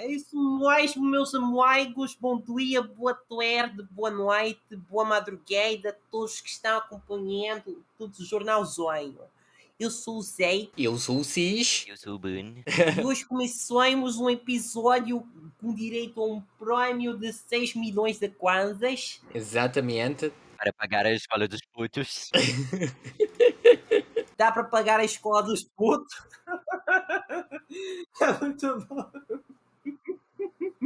É isso mesmo, meus amigos. Bom dia, boa tarde, boa noite, boa madrugada, todos que estão acompanhando todo o Jornal Zonho. Eu sou o Zé. Eu sou o Cis. Eu sou o Bruno. E hoje começamos um episódio com direito a um prémio de 6 milhões de kwanzas. Exatamente. Para pagar a escola dos putos. Dá para pagar a escola dos putos. É muito bom.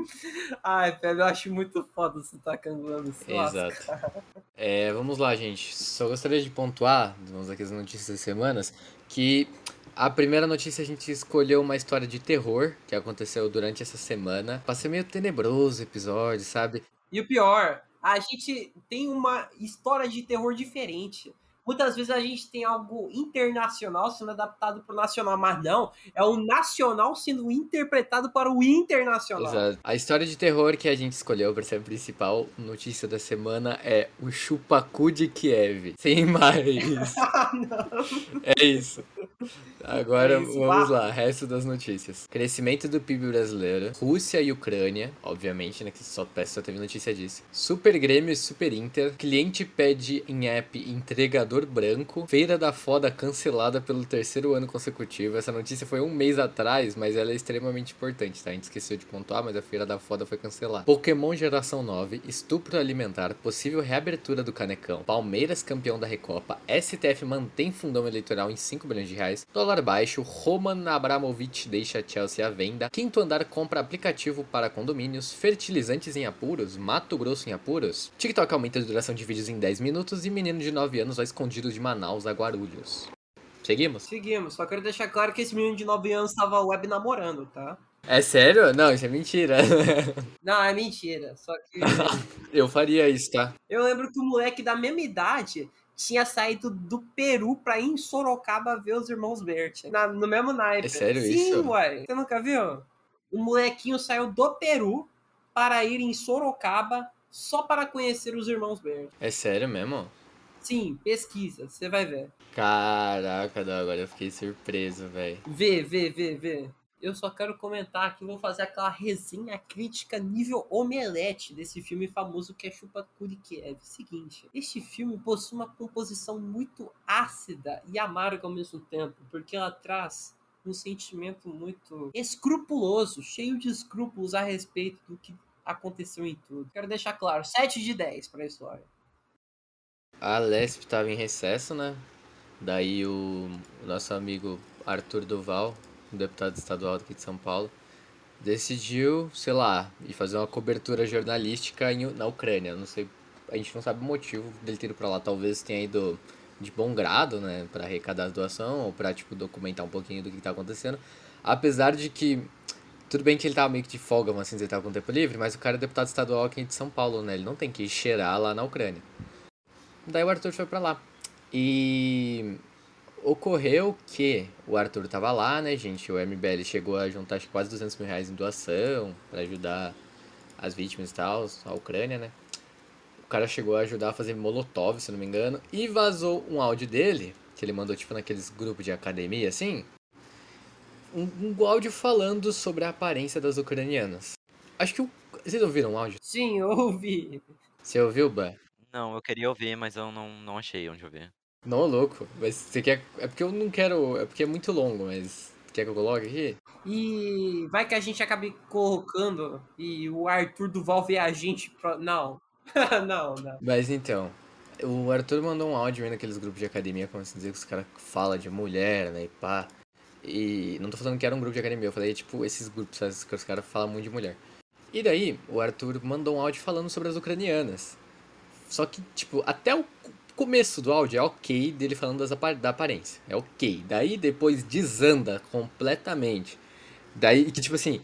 Ai, velho, eu acho muito foda você tá cangando esse Exato. É, vamos lá, gente. Só gostaria de pontuar, vamos aqui as notícias das semanas, que a primeira notícia a gente escolheu uma história de terror que aconteceu durante essa semana. Passei meio tenebroso o episódio, sabe? E o pior, a gente tem uma história de terror diferente. Muitas vezes a gente tem algo internacional sendo adaptado para o nacional, mas não, é o nacional sendo interpretado para o internacional. Exato. A história de terror que a gente escolheu para ser a principal notícia da semana é o Chupacu de Kiev. Sem mais. É isso. Agora É isso, vamos lá, resto das notícias. Crescimento do PIB brasileiro, Rússia e Ucrânia, obviamente, né, que só, só teve notícia disso. Super Grêmio e Super Inter, cliente pede em app entregador branco, Feira da Foda cancelada pelo terceiro ano consecutivo. Essa notícia foi um mês atrás, mas ela é extremamente importante, tá? A gente esqueceu de pontuar, mas a Feira da Foda foi cancelada. Pokémon Geração 9, estupro alimentar, possível reabertura do Canecão, Palmeiras campeão da Recopa, STF mantém fundão eleitoral em 5 bilhões de reais, dólar baixo, Roman Abramovich deixa Chelsea à venda, quinto andar compra aplicativo para condomínios, fertilizantes em apuros, Mato Grosso em apuros, TikTok aumenta a duração de vídeos em 10 minutos e menino de 9 anos vai escondido de Manaus a Guarulhos. Seguimos? Seguimos, só quero deixar claro que esse menino de 9 anos estava web namorando, tá? É sério? Não, isso é mentira. Não, é mentira. Só que Eu faria isso, tá? eu lembro que o moleque da mesma idade tinha saído do Peru pra ir em Sorocaba ver os irmãos Bert. Na- no mesmo naipe. É sério Sim, isso? uai. Você nunca viu? O molequinho saiu do Peru para ir em Sorocaba só para conhecer os irmãos Bert. É sério mesmo? Sim, pesquisa, você vai ver. Caraca, não, agora eu fiquei surpreso, velho. Vê, vê, vê, vê. Eu só quero comentar que vou fazer aquela resenha crítica nível omelete desse filme famoso que é Chupacu de Kiev. Seguinte, este filme possui uma composição muito ácida e amarga ao mesmo tempo, porque ela traz um sentimento muito escrupuloso, cheio de escrúpulos a respeito do que aconteceu em tudo. Quero deixar claro, 7 de 10 pra história. A Lesp tava em recesso, né? Daí o, nosso amigo Arthur Duval, deputado estadual aqui de São Paulo, decidiu, sei lá, ir fazer uma cobertura jornalística em, na Ucrânia. Não sei, a gente não sabe o motivo dele ter ido pra lá. Talvez tenha ido de bom grado, né, Pra arrecadar a doação ou pra, tipo, documentar um pouquinho do que tá acontecendo. Apesar de que tudo bem que ele tava meio que de folga, mas assim, ele tava com tempo livre, mas o cara é deputado estadual aqui de São Paulo, né? Ele não tem que cheirar lá na Ucrânia. Daí o Arthur foi pra lá. E ocorreu que o Arthur tava lá, né, gente? O MBL chegou a juntar acho que quase 200 mil reais em doação pra ajudar as vítimas e tal, a Ucrânia, né? O cara chegou a ajudar a fazer molotov, se não me engano, e vazou um áudio dele, que ele mandou tipo naqueles grupos de academia, assim. Um, um áudio falando sobre a aparência das ucranianas. Acho que o. Vocês ouviram o áudio? Sim, eu ouvi. Você ouviu, Ban? Não, eu queria ouvir, mas eu não, não achei onde ouvir. Não, louco. Mas você quer. É porque eu não quero. É porque é muito longo, mas. Quer que eu coloque aqui? E vai que a gente acabe colocando e o Arthur Duval vê a gente. Pro... Não. não, não. Mas então. O Arthur mandou um áudio aí naqueles grupos de academia, como assim dizer que os caras falam de mulher, né? E pá. E não tô falando que era um grupo de academia, eu falei, tipo, esses grupos sabe, que os caras falam muito de mulher. E daí, o Arthur mandou um áudio falando sobre as ucranianas. Só que, tipo, até o começo do áudio é ok dele falando das da aparência. É ok. Daí depois desanda completamente. Daí, que tipo assim,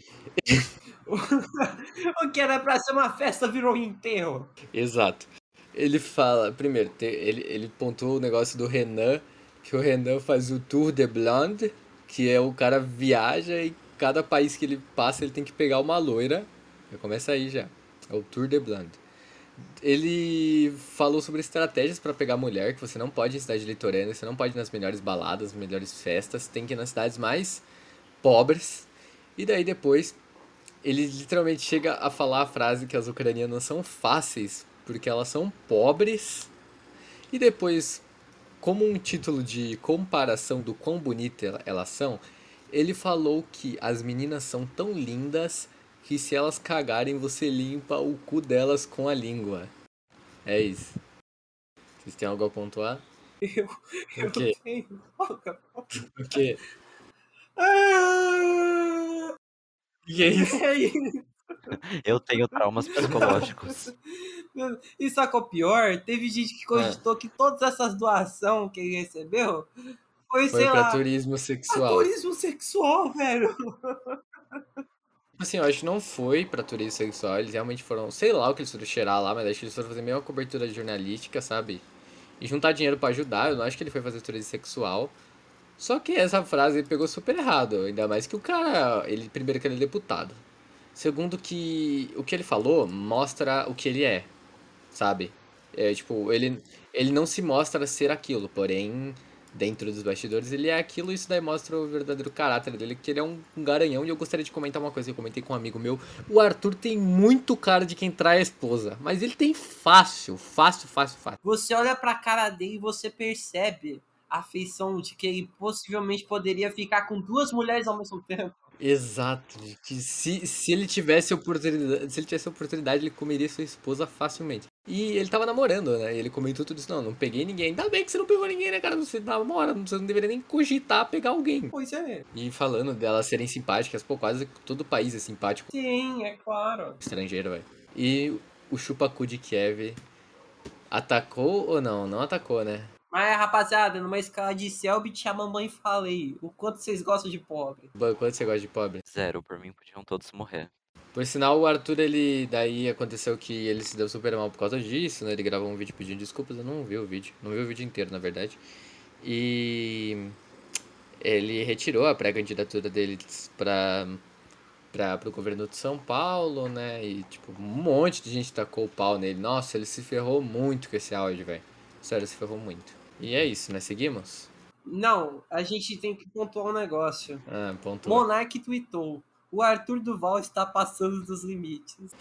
o que era pra ser uma festa virou um enterro. Exato. Ele fala, primeiro, ele, ele pontuou o negócio do Renan, que o Renan faz o Tour de Blonde, que é o cara viaja e cada país que ele passa ele tem que pegar uma loira. Já começa aí já. É o Tour de Blonde. Ele falou sobre estratégias para pegar mulher, que você não pode em cidade litorânea, você não pode ir nas melhores baladas, melhores festas, tem que ir nas cidades mais pobres. E daí depois ele literalmente chega a falar a frase que as ucranianas são fáceis porque elas são pobres. E depois, como um título de comparação do quão bonita elas são, ele falou que as meninas são tão lindas que se elas cagarem você limpa o cu delas com a língua. É isso. Vocês têm algo a pontuar? Eu, eu O quê? tenho. O quê? Ah, que é isso? é isso. Eu tenho traumas psicológicos. E é o pior? Teve gente que cogitou que todas essas doações que ele recebeu foi, Foi sei pra lá, turismo pra sexual. turismo sexual, velho. Assim, eu acho que não foi pra turismo sexual, eles realmente foram, sei lá o que eles foram cheirar lá, mas acho que eles foram fazer meio uma cobertura jornalística, sabe? E juntar dinheiro pra ajudar, eu não acho que ele foi fazer turismo sexual. Só que essa frase pegou super errado, ainda mais que o cara, ele primeiro que ele é deputado. Segundo que o que ele falou mostra o que ele é, sabe? É, tipo, ele, ele não se mostra ser aquilo, porém, dentro dos bastidores ele é aquilo, isso daí mostra o verdadeiro caráter dele, que ele é um, garanhão, e eu gostaria de comentar uma coisa que eu comentei com um amigo meu, o Arthur tem muito cara de quem trai a esposa, mas ele tem fácil, fácil, fácil, fácil. Você olha pra cara dele e você percebe a afeição de que ele possivelmente poderia ficar com duas mulheres ao mesmo tempo. Exato, que se, se ele tivesse oportunidade, se ele tivesse oportunidade, ele comeria sua esposa facilmente. E ele tava namorando, né? E ele comentou tudo isso, não, não peguei ninguém. Ainda bem que você não pegou ninguém, né, cara? Você namora, você não deveria nem cogitar pegar alguém. Pois é. E falando delas serem simpáticas, pô, quase todo país é simpático Sim, é claro. estrangeiro, velho. E o chupacu de Kiev atacou ou não? Não atacou, né? Mas, rapaziada, numa escala de Selbit, a mamãe falei o quanto vocês gostam de pobre. Quanto você gosta de pobre? Zero, por mim podiam todos morrer. Por sinal, o Arthur, ele. Daí aconteceu que ele se deu super mal por causa disso, né? Ele gravou um vídeo pedindo desculpas, eu não vi o vídeo. Não vi o vídeo inteiro, na verdade. E. Ele retirou a pré-candidatura dele pra, pra, pro governo de São Paulo, né? E, tipo, um monte de gente tacou o pau nele. Nossa, ele se ferrou muito com esse áudio, velho. Sério, se ferrou muito. E é isso, né? Seguimos? Não, a gente tem que pontuar um negócio. Ah, ponto. Monark tweetou. O Arthur Duval está passando dos limites.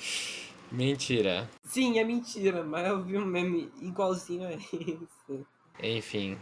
Mentira. Sim, é mentira, mas eu vi um meme igualzinho a isso. Enfim.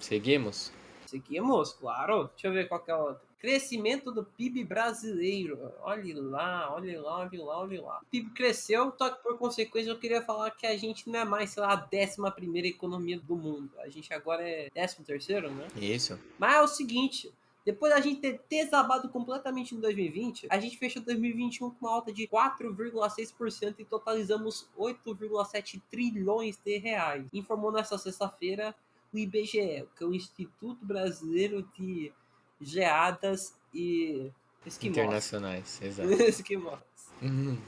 Seguimos? Seguimos, claro. Deixa eu ver qual é a outra. Crescimento do PIB brasileiro. Olha lá, olha lá, olha lá, olha lá. O PIB cresceu, só que por consequência eu queria falar que a gente não é mais, sei lá, a décima primeira economia do mundo. A gente agora é décimo terceiro, né? Isso. Mas é o seguinte, depois da gente ter desabado completamente em 2020, a gente fechou 2021 com uma alta de 4,6% e totalizamos 8,7 trilhões de reais. Informou nesta sexta-feira o IBGE, que é o Instituto Brasileiro de Geadas e Esquimós. Internacionais, exato. Esquimós. Uhum.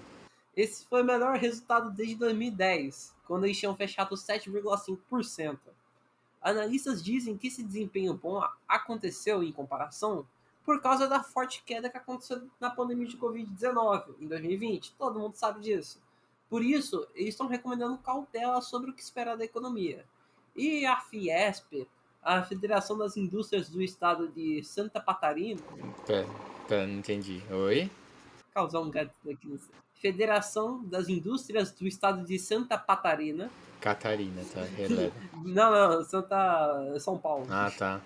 Esse foi o melhor resultado desde 2010, quando eles tinham fechado 7,5%. Analistas dizem que esse desempenho bom aconteceu, em comparação, por causa da forte queda que aconteceu na pandemia de Covid-19 em 2020. Todo mundo sabe disso. Por isso, eles estão recomendando cautela sobre o que esperar da economia. E a Fiesp, a Federação das Indústrias do Estado de Santa Catarina, Pera, pera, não entendi. Oi? causar um gato aqui no Federação das Indústrias do Estado de Santa Catarina. Catarina, tá? Releva. Não, não, Santa São Paulo. Ah, tá.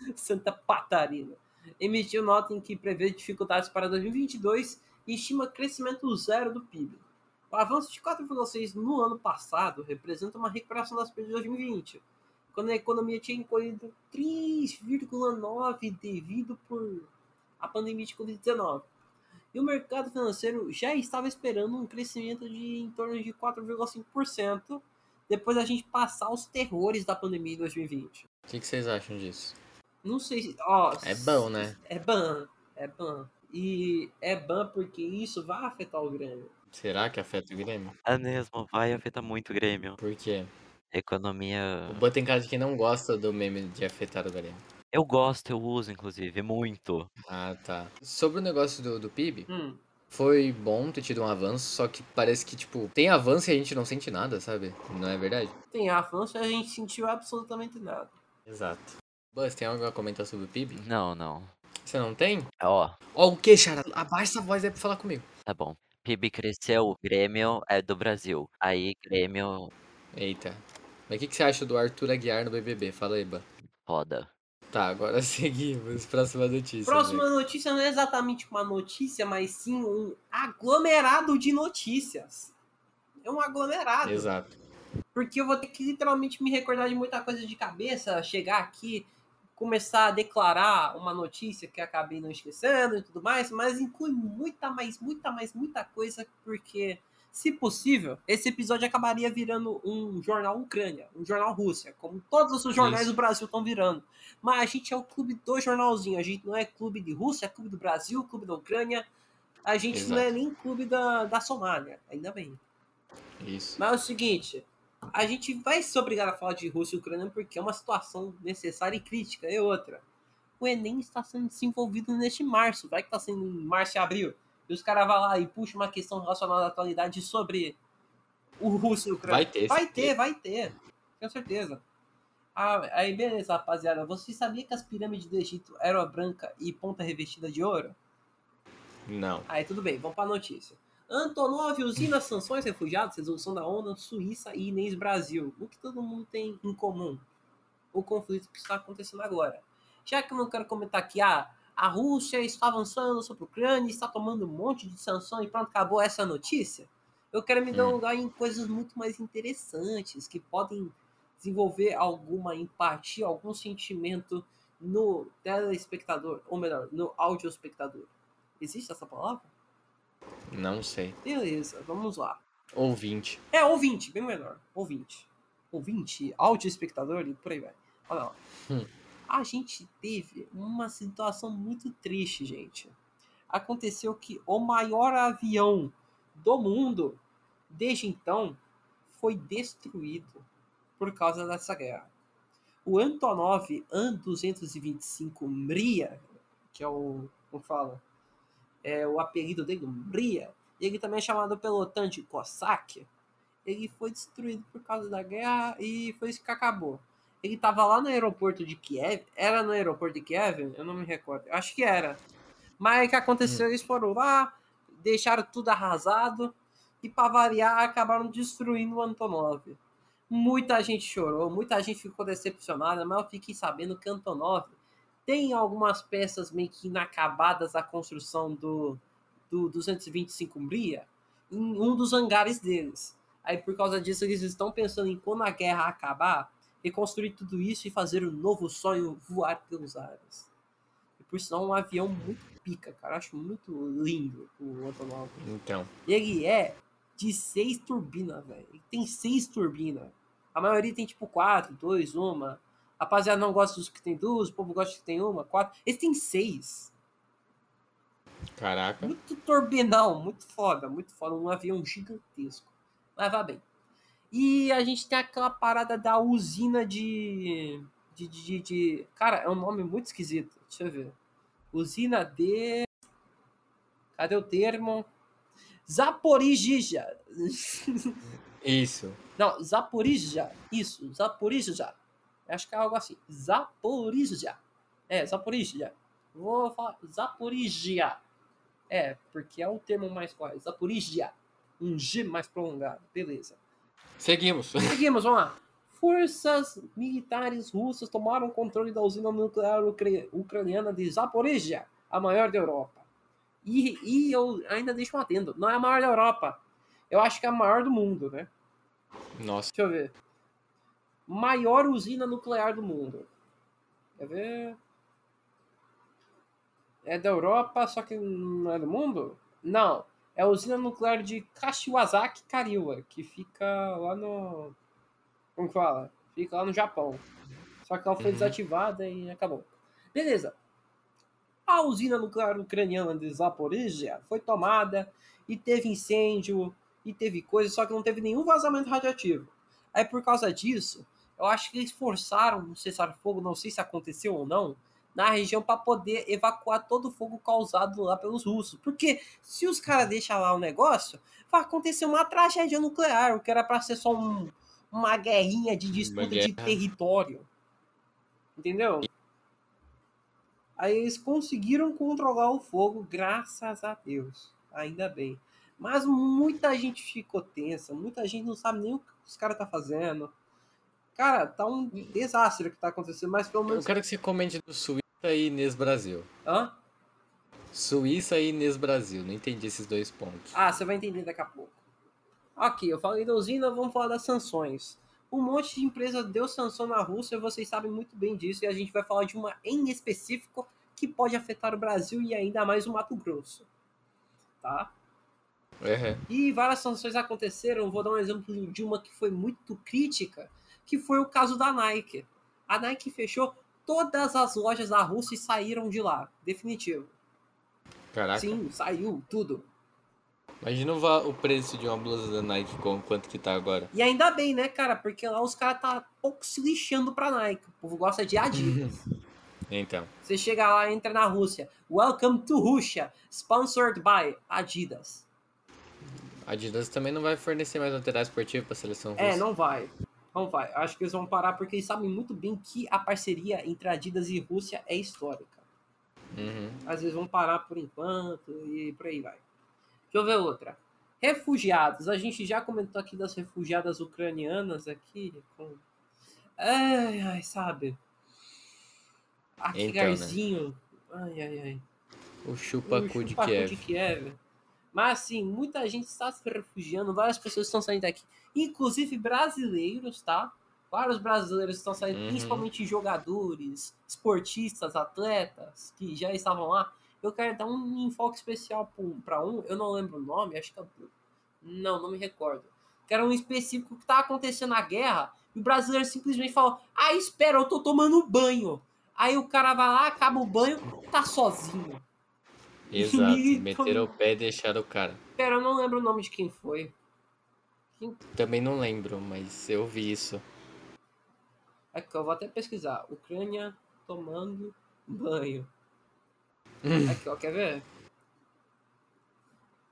Santa Catarina. Emitiu nota em que prevê dificuldades para 2022 e estima crescimento zero do PIB. O avanço de 4,6 no ano passado representa uma recuperação das perdas de 2020, quando a economia tinha encolhido 3,9 devido por a pandemia de Covid-19. E o mercado financeiro já estava esperando um crescimento de em torno de 4,5% depois da gente passar os terrores da pandemia de 2020. O que, que vocês acham disso? Não sei se. Ó, É bom, né? É ban. É ban. E é ban porque isso vai afetar o Grêmio. Será que afeta o Grêmio? É mesmo, vai afetar muito o Grêmio. Por quê? Economia. O Boa tem cara de quem não gosta do meme de afetar o Grêmio. Eu gosto, eu uso, inclusive, muito. Ah, tá. Sobre o negócio do, do PIB, Hum, foi bom ter tido um avanço, só que parece que, tipo, tem avanço e a gente não sente nada, sabe? Não é verdade? tem avanço e a gente sentiu absolutamente nada. Exato. Buzz, tem algo a comentar sobre o PIB? Não, não. Você não tem? Ó, Ó, o que, Chara? Abaixa essa voz aí pra falar comigo. tá bom. PIB cresceu, Grêmio é do Brasil. Aí Grêmio Eita. Mas o que, que você acha do Arthur Aguiar no BBB? Fala aí, Ban. roda. Tá, agora seguimos. Próxima notícia. Próxima notícia não é exatamente uma notícia, mas sim um aglomerado de notícias. É um aglomerado. Exato. Porque eu vou ter que literalmente me recordar de muita coisa de cabeça, chegar aqui, começar a declarar uma notícia que acabei não esquecendo e tudo mais, mas inclui muita mais, muita mais, muita coisa, porque, se possível, esse episódio acabaria virando um jornal Ucrânia, um jornal Rússia, como todos os jornais Isso. do Brasil estão virando. Mas a gente é o clube do jornalzinho, a gente não é clube de Rússia, é clube do Brasil, clube da Ucrânia, a gente não é Exato. nem clube da, da Somália, ainda bem. Isso. Mas é o seguinte, a gente vai ser obrigado a falar de Rússia e Ucrânia porque é uma situação necessária e crítica. E outra, o Enem está sendo desenvolvido neste março, vai que está sendo em março e abril. E os caras vão lá e puxam uma questão relacionada à atualidade sobre o Rússia e a Ucrânia. Vai ter, Vai ter, vai ter. Tenho certeza. Ah, aí beleza, rapaziada. Você sabia que as pirâmides do Egito eram branca e ponta revestida de ouro? Não. Aí tudo bem, vamos para a notícia. Antonov usina sanções refugiados, resolução da ONU, Suíça e Inês Brasil. O que todo mundo tem em comum? O conflito que está acontecendo agora. Já que eu não quero comentar que ah, a Rússia está avançando sobre a Ucrânia, está tomando um monte de sanção e pronto, acabou essa notícia. Eu quero me dar um lugar em coisas muito mais interessantes, que podem desenvolver alguma empatia, algum sentimento no telespectador, ou melhor, no audiospectador. Existe essa palavra? Não sei. Beleza, vamos lá. Ouvinte. É, ouvinte, bem melhor. Ouvinte. Ouvinte, áudio espectador e por aí vai. Olha lá. Hum. A gente teve uma situação muito triste, gente. Aconteceu que o maior avião do mundo, desde então, foi destruído por causa dessa guerra. O Antonov An-225 Mria, que é o. Como fala? É o apelido dele, Mria. Ele também é chamado pelo OTAN de Cossack. Ele foi destruído por causa da guerra e foi isso que acabou. Ele tava lá no aeroporto de Kiev. Era no aeroporto de Kiev? Eu não me recordo. Acho que era. Mas o que aconteceu? Eles foram lá, deixaram tudo arrasado e, para variar, acabaram destruindo o Antonov. Muita gente chorou, muita gente ficou decepcionada, mas eu fiquei sabendo que Antonov tem algumas peças meio que inacabadas da construção do, do 225 Mria em um dos hangares deles. Aí, por causa disso, eles estão pensando em quando a guerra acabar, reconstruir tudo isso e fazer um novo sonho voar pelos ares. E por sinal, um avião muito pica, cara. Eu acho muito lindo o Antonov. Então. Ele é de seis turbinas, velho. Ele tem seis turbinas. A maioria tem tipo quatro, dois, uma. A rapaziada não gosta dos que tem duas, o povo gosta dos que tem uma, quatro. Esse tem seis. Caraca. Muito turbinão, muito foda, muito foda. Um avião gigantesco. Mas vá bem. E a gente tem aquela parada da usina de. De, de, de- Cara, é um nome muito esquisito. Deixa eu ver. Usina de. Cadê o termo? Zaporizhia. Isso. Não, Zaporizhia. Isso, Zaporizhia. Acho que é algo assim. Zaporizhia. É, Zaporizhia. Vou falar Zaporizhia. É, porque é o termo mais correto. Zaporizhia. Um G mais prolongado. Beleza. Seguimos. Seguimos, vamos lá. Forças militares russas tomaram controle da usina nuclear ucra- ucraniana de Zaporizhia, a maior da Europa. E, e eu ainda deixo um atendo. Não é a maior da Europa. Eu acho que é a maior do mundo, né? Nossa. Deixa eu ver. Maior usina nuclear do mundo. Quer ver? É da Europa, só que não é do mundo? Não. É a usina nuclear de Kashiwazaki Kariwa, que fica lá no. Como que fala? Fica lá no Japão. Só que ela foi Uhum. desativada e acabou. Beleza. A usina nuclear ucraniana de Zaporizhia foi tomada e teve incêndio e teve coisa, só que não teve nenhum vazamento radioativo. Aí por causa disso, eu acho que eles forçaram um cessar-fogo, não sei se aconteceu ou não, na região para poder evacuar todo o fogo causado lá pelos russos. Porque se os caras deixam lá o negócio, vai acontecer uma tragédia nuclear, o que era para ser só um- uma guerrinha de disputa de território. Entendeu? Aí eles conseguiram controlar o fogo, graças a Deus. Ainda bem. Mas muita gente ficou tensa, muita gente não sabe nem o que os caras tá fazendo. Cara, tá um desastre o que tá acontecendo, mas pelo menos. Eu quero que você comente do Suíça e Inês Brasil. Hã? Suíça e Inês Brasil. Não entendi esses dois pontos. Ah, você vai entender daqui a pouco. Ok, eu falei da usina, vamos falar das sanções. Um monte de empresa deu sanção na Rússia, vocês sabem muito bem disso, e a gente vai falar de uma em específico que pode afetar o Brasil e ainda mais o Mato Grosso. Tá? É. E várias sanções aconteceram. Vou dar um exemplo de uma que foi muito crítica, que foi o caso da Nike. A Nike fechou todas as lojas da Rússia saíram de lá. Definitivo. Caraca. Sim, saiu tudo. Imagina o, preço de uma blusa da Nike com quanto que tá agora. E ainda bem, né, cara? Porque lá os caras tá pouco se lixando pra Nike. O povo gosta de Adidas. Então. Você chega lá, entra na Rússia. Welcome to Russia. Sponsored by Adidas. Adidas também não vai fornecer mais material esportivo pra seleção russa. É, não vai. Não vai. Acho que eles vão parar porque eles sabem muito bem que a parceria entre Adidas e Rússia é histórica. Uhum. Às vezes vão parar por enquanto e por aí vai. Deixa eu ver outra. Refugiados. A gente já comentou aqui das refugiadas ucranianas aqui. Com... Ai, ai, sabe? Aqui, Então, né? Garzinho. Ai, ai, ai. O chupacu de Kiev. Kiev. Mas assim, muita gente está se refugiando, várias pessoas estão saindo daqui, inclusive brasileiros, tá? Vários brasileiros estão saindo, Uhum. principalmente jogadores, esportistas, atletas que já estavam lá. Eu quero dar um enfoque especial para um, eu não lembro o nome, acho que é. Não, não me recordo. Que era um específico que tá acontecendo a guerra, e o brasileiro simplesmente falou: Ah, espera, eu tô tomando banho. Aí o cara vai lá, acaba o banho, tá sozinho. Exato. Meteram o pé e deixaram o cara. Pera, eu não lembro o nome de quem foi. Também não lembro, mas eu vi isso. Aqui, eu vou até pesquisar. Ucrânia tomando banho. Hum. Aqui, ó, quer ver?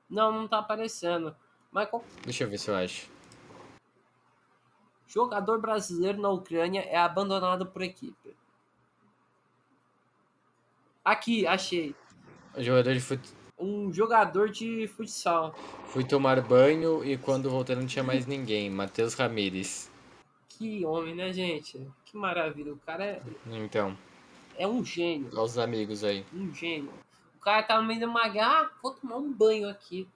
Não, não tá aparecendo. Mas qual Deixa eu ver se eu acho. jogador brasileiro na Ucrânia é abandonado por equipe? Aqui, achei. O jogador de fut... Um jogador de futsal. Fui tomar banho e quando voltei não tinha mais ninguém. Matheus Ramires. Que homem, né, gente? Que maravilha. O cara é, Então, é um gênio. olha os amigos aí. Um gênio. O cara tá no meio de uma guerra, ah, vou tomar um banho aqui.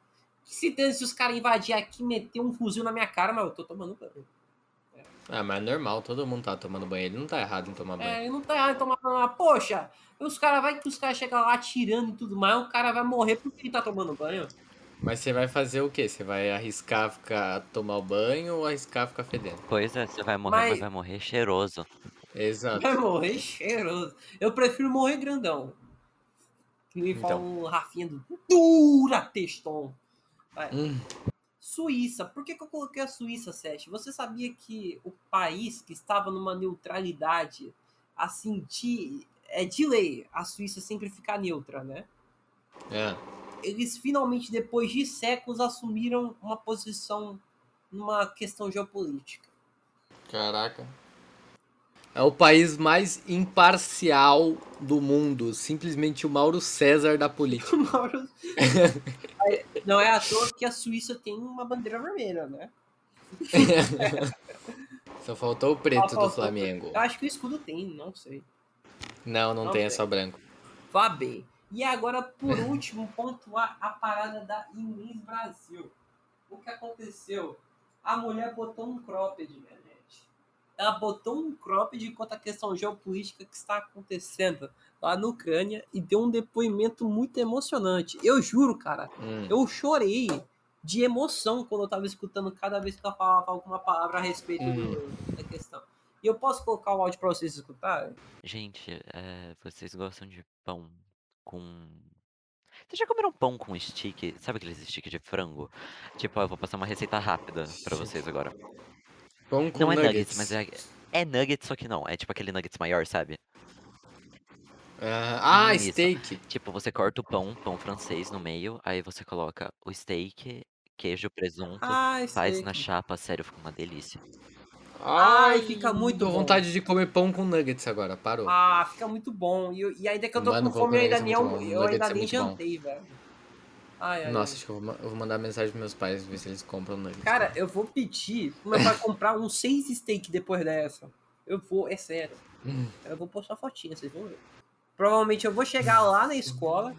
Que se tem se os caras invadir aqui, meter um fuzil na minha cara, mas eu tô tomando banho. Ah, mas é normal, todo mundo tá tomando banho. Ele não tá errado em tomar banho. É, não tá errado em tomar banho. mas, Poxa, os caras vai que os caras chegam lá atirando e tudo mais, o cara vai morrer porque ele tá tomando banho. Mas você vai fazer o quê? Você vai arriscar ficar tomar o banho ou arriscar ficar fedendo? Pois é, você vai morrer, mas, Mas- vai morrer cheiroso. Exato. Vai morrer cheiroso. Eu prefiro morrer grandão. Que nem fala Então. o Rafinha do Dura Teston. Vai. Hum, Suíça. Por que, que eu coloquei a Suíça, Sete? Você sabia que o país que estava numa neutralidade, assim, de, é de lei, a Suíça sempre ficar neutra, né? é. Eles finalmente, depois de séculos, assumiram uma posição numa questão geopolítica. Caraca. É o país mais imparcial do mundo. Simplesmente o Mauro César da política. Mauro- Não é à toa que a Suíça tem uma bandeira vermelha, né? Só faltou o preto Faltou- do Flamengo. Eu acho que o escudo tem, não sei. Não, não Não tem, é só branco. Vá bem. E agora, por último, pontuar a parada da Inês Brasil. O que aconteceu? A mulher botou um cropped, gente. Ela botou um cropped enquanto a questão geopolítica que está acontecendo lá na Ucrânia e deu um depoimento muito emocionante. Eu juro, cara, Hum. eu chorei de emoção quando eu tava escutando cada vez que ela falava alguma palavra a respeito do- da questão. E eu posso colocar o áudio pra vocês escutarem? Gente, é, vocês gostam de pão com. Vocês já comeram pão com stick? Sabe aqueles stick de frango? Tipo, ó, eu vou passar uma receita rápida pra vocês agora. Pão com Não é nuggets. nuggets, mas é. É nuggets, só que não. É tipo aquele nuggets maior, sabe? Ah, ah, Isso. steak. Tipo, você corta o pão, pão francês no meio, aí você coloca o steak, queijo, presunto, Ah, faz sei. na chapa, sério, fica uma delícia. Ai, fica muito Tô bom. vontade de comer pão com nuggets agora, parou. Ah, fica muito bom. E, eu- e ainda que eu tô Mano, com fome, eu com ainda nem, é almo- bom. eu ainda é nem jantei, velho. Ai, ai, Nossa, acho que eu vou, eu vou mandar mensagem pros meus pais ver se eles compram nuggets. Cara, eu vou pedir pro meu pai comprar uns seis steak depois dessa. Eu vou, é sério. Eu vou postar fotinha, vocês vão ver. Provavelmente eu vou chegar lá na escola.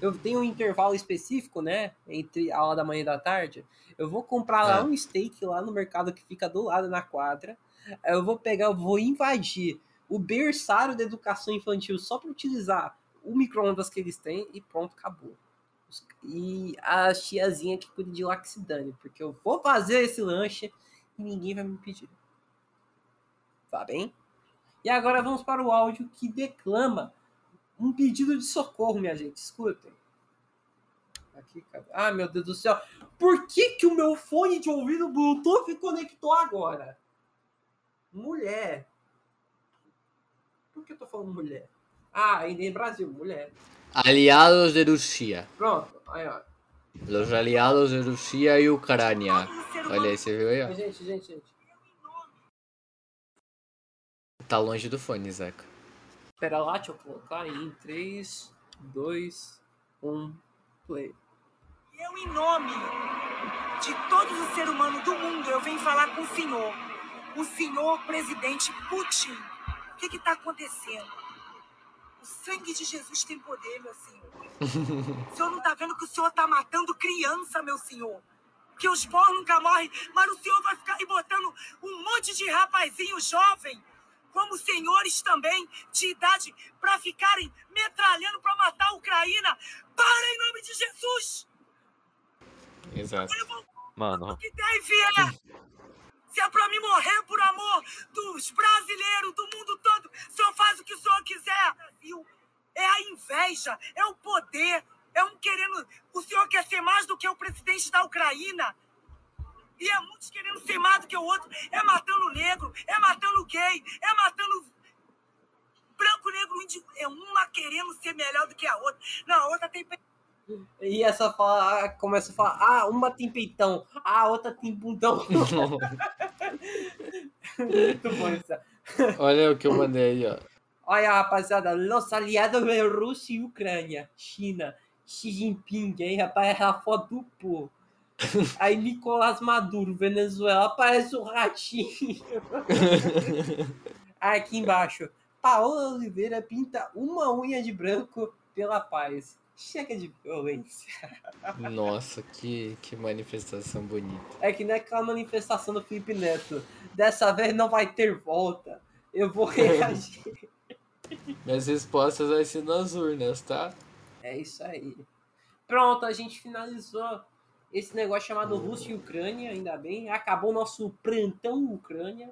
Eu tenho um intervalo específico, né? Entre a aula da manhã e da tarde. Eu vou comprar lá É. um steak lá no mercado que fica do lado na quadra. Eu vou pegar, eu vou invadir o berçário da educação infantil só para utilizar o micro-ondas que eles têm e pronto, acabou. E a tiazinha que cuida de laxidane, porque eu vou fazer esse lanche e ninguém vai me pedir. Tá bem? E agora vamos para o áudio que declama um pedido de socorro, minha gente. Escutem. Aqui? Ah, meu Deus do céu. Por que, que o meu fone de ouvido Bluetooth conectou agora? Mulher. Por que eu tô falando mulher? Ah, ainda em Brasil, mulher. Aliados de Rusia. Pronto. Aí, ó. Los aliados de Rusia e Ucrânia. Olha aí, você viu aí, ó? Gente, gente, gente. Tá longe do fone, Zeca. Pera lá, deixa eu colocar em 3, 2, 1, play. Eu, em nome de todos os seres humanos do mundo, eu venho falar com o senhor. O senhor presidente Putin. O que está acontecendo? O sangue de Jesus tem poder, meu senhor. O senhor não está vendo que o senhor está matando criança, meu senhor? Que os bons nunca morrem, mas o senhor vai ficar aí botando um monte de rapazinho jovem, como senhores também, de idade, para ficarem metralhando para matar a Ucrânia. Para em nome de Jesus! Exato. Mano, o que der e vier. É pra mim morrer por amor dos brasileiros, do mundo todo, o senhor faz o que o senhor quiser. É a inveja, é o poder, é um querendo. O senhor quer ser mais do que o presidente da Ucrânia. E é muitos querendo ser mais do que o outro. É matando negro, é matando gay, é matando branco, negro, índio. É uma querendo ser melhor do que a outra. Não, a outra tem E essa fala, começa a falar, ah, uma tem peitão, ah, outra tem bundão. Muito bom isso. Olha o que eu mandei aí, ó. Olha, rapaziada, los aliados é Rússia e Ucrânia, China, Xi Jinping, aí, rapaz, é a foto do pô. Aí Nicolás Maduro, Venezuela, aparece o ratinho. Aí, aqui embaixo, Paola Oliveira pinta uma unha de branco pela paz. Chega de violência. Nossa, que, que manifestação bonita. É que nem aquela manifestação do Felipe Neto. Dessa vez não vai ter volta. Eu vou reagir. Minhas respostas vai ser nas urnas, tá? É isso aí. Pronto, a gente finalizou esse negócio chamado Rússia e Ucrânia, ainda bem. Acabou o nosso plantão Ucrânia.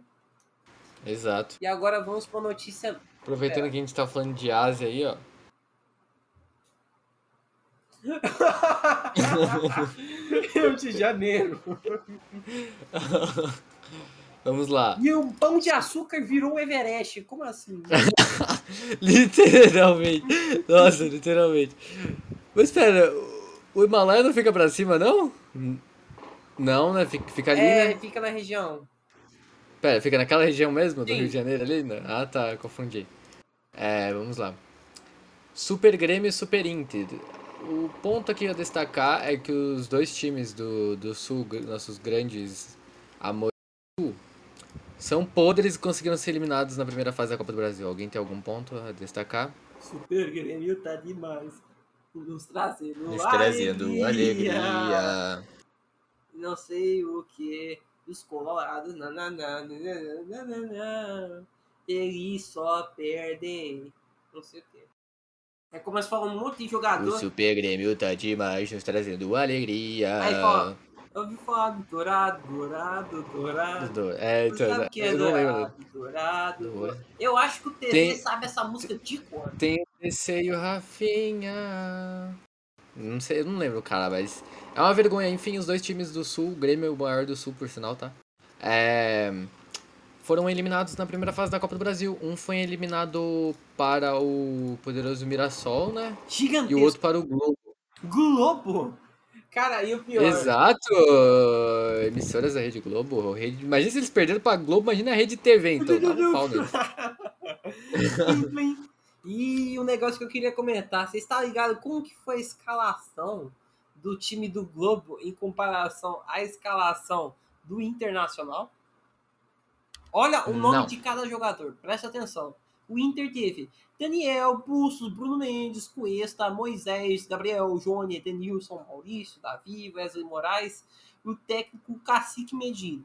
Exato. E agora vamos para notícia. Aproveitando É. que a gente tá falando de Ásia aí, ó. Rio de Janeiro. Vamos lá. E o pão de açúcar virou o Everest. Como assim? literalmente. Nossa, literalmente. Mas espera, o- Himalaia não fica pra cima, não? Não, né? Fica, fica ali, É, né? fica na região. Pera, fica naquela região mesmo do Sim. Rio de Janeiro ali? Ah, tá, confundi. É, vamos lá. Super Grêmio e Super Inter. O ponto aqui a destacar é que os dois times do, do Sul, nossos grandes amores do Sul, são podres e conseguiram ser eliminados na primeira fase da Copa do Brasil. Alguém tem algum ponto a destacar? Super Grêmio tá demais. Nos trazendo Nos trazendo alegria. Não sei o que. Os colorados. Nananá, nananana, eles só perdem. Não sei o que. É como se fala um monte de O jogador. Super Grêmio tá demais, nos trazendo alegria. Aí fala, eu ouvi falar do dourado, dourado, dourado. Do- É, então, sabe o que é eu não lembro. dourado, dourado, Do- dourado. Eu acho que o TZ Tem- sabe essa música de cor. Tem o DC e o Rafinha. Não sei, eu não lembro, cara, mas. É uma vergonha. Enfim, os dois times do Sul, o Grêmio é o maior do Sul, por sinal, tá? É, Foram eliminados na primeira fase da Copa do Brasil. Um foi eliminado para o poderoso Mirassol, né? E Gigantesco. o outro para o Globo. Globo. Cara, e o pior. Exato! Emissoras da Rede Globo. Rede... Imagina se eles perderam pra Globo, imagina a Rede TV, então. Um pau plim. E o negócio que eu queria comentar, você está ligado como que foi a escalação do time do Globo em comparação à escalação do Internacional? Olha o nome Não. de cada jogador, presta atenção. O Inter teve Daniel, Bustos, Bruno Mendes, Cuesta, Moisés, Gabriel, Johnny, Edenilson, Maurício, Davi, Wesley Moraes e o técnico Cacique Medina.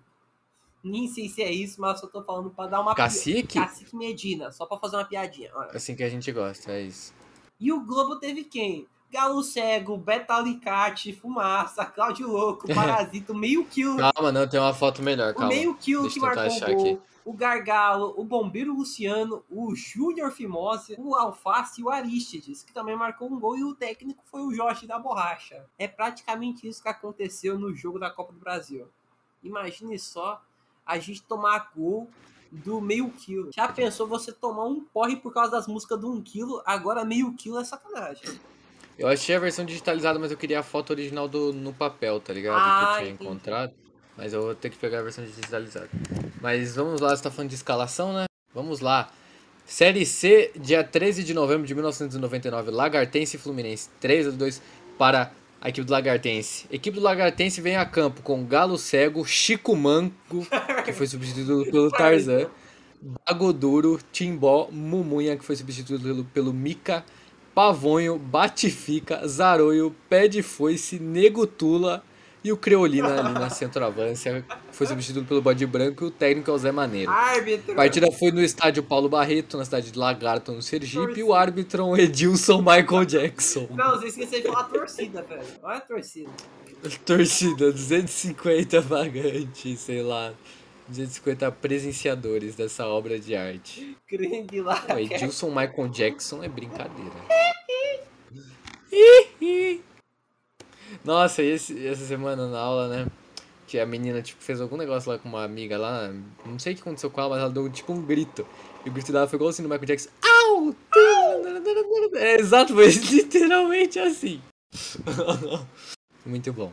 Nem sei se é isso, mas só tô falando pra dar uma pi- Cacique? Cacique Medina, só pra fazer uma piadinha. Olha. Assim que a gente gosta, é isso. E o Globo teve quem? Galo Cego, Beta Alicate, Fumaça, Cláudio Louco, Parasito, meio quilo. Calma, não, tem uma foto melhor, o calma. meio quilo Deixa que marcou o gol. aqui. O Gargalo, o Bombeiro Luciano, o Júnior Fimose, o Alface e o Aristides, que também marcou um gol, e o técnico foi o Jorge da Borracha. É praticamente isso que aconteceu no jogo da Copa do Brasil. Imagine só a gente tomar gol do meio quilo. Já pensou você tomar um porre por causa das músicas do um quilo? Agora meio quilo é sacanagem. Eu achei a versão digitalizada, mas eu queria a foto original do, no papel, tá ligado? Ah, que eu tinha entendi. encontrado. Mas eu vou ter que pegar a versão digitalizada. Mas vamos lá, você tá falando de escalação, né? Vamos lá. Série C, dia 13 de novembro de 1999, Lagartense e Fluminense. 3 a 2 para a equipe do Lagartense. Equipe do Lagartense vem a campo com Galo Cego, Chico Manco, que foi substituído pelo Tarzan, Bagoduro, Timbó, Mumunha, que foi substituído pelo, pelo Mika, Pavonho, Batifica, Zaroio, Pé de Foice, Nego Tula e o Creolina ali na centroavância, foi substituído pelo Bode Branco e o técnico é o Zé Maneiro. Árbitro! A partida foi no estádio Paulo Barreto, na cidade de Lagarto, no Sergipe, e o árbitro é um Edilson Michael Jackson. Não, você esqueceu de falar torcida, velho. Olha a torcida. Torcida, 250 vagantes, sei lá, 250 presenciadores dessa obra de arte. Grande lá. O Edilson Michael Jackson é brincadeira. Nossa, e esse- essa semana na aula, né? Que a menina, tipo, fez algum negócio lá com uma amiga lá. Não sei o que aconteceu com ela, mas ela deu, tipo, um grito. E o grito dela foi igual assim no Michael Jackson. Au! É, exato, foi literalmente assim. Muito bom.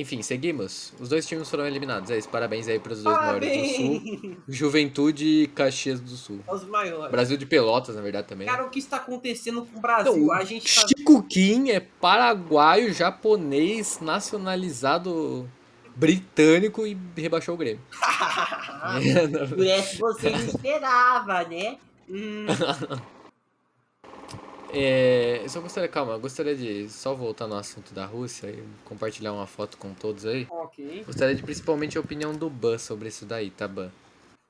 Enfim, seguimos. Os dois times foram eliminados. É isso, parabéns aí para os dois maiores do Sul. Juventude e Caxias do Sul. Os maiores. Brasil de Pelotas, na verdade, também. Cara, o que está acontecendo com o Brasil? Então, a gente tá. Chico Kim é paraguaio, japonês, nacionalizado britânico e rebaixou o Grêmio. Por essa você não esperava, né? Hum, É, eu só gostaria, calma, eu gostaria de só voltar no assunto da Rússia e compartilhar uma foto com todos aí. ok. Gostaria de principalmente a opinião do Ban sobre isso daí, tá, Ban?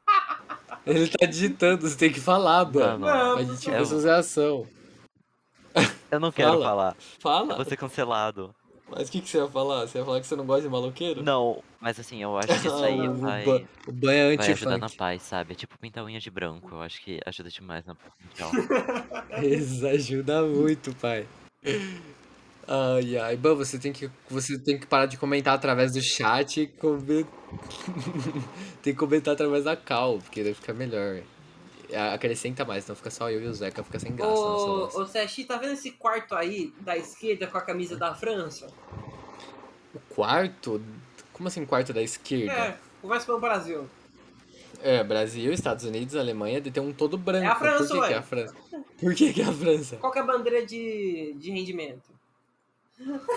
Ele tá digitando, você tem que falar, Ban. Não, não. A gente Eu- suas reações. Eu não quero Fala. falar. Eu Fala. vou ser cancelado. Mas o que, que você ia falar? Você ia falar que você não gosta de maloqueiro? Não, mas assim, eu acho que isso aí vai, o Ban é vai ajudar na paz, sabe? É tipo pintar unha de branco. Eu acho que ajuda demais na paz mundial. Isso ajuda muito, pai. Ai, ai. Ban, você tem que, você tem que parar de comentar através do chat e come- tem que comentar através da cal, porque daí fica melhor. A- Acrescenta mais, então fica só eu e o Zeca, fica sem graça Ô, ô Sechi, tá vendo esse quarto aí da esquerda com a camisa da França? O quarto? Como assim quarto da esquerda? É, começa pelo Brasil. É, Brasil, Estados Unidos, Alemanha, tem um todo branco. É a França, Por que, que é a França? Por que, que é a França? Qual que é a bandeira de, de rendimento?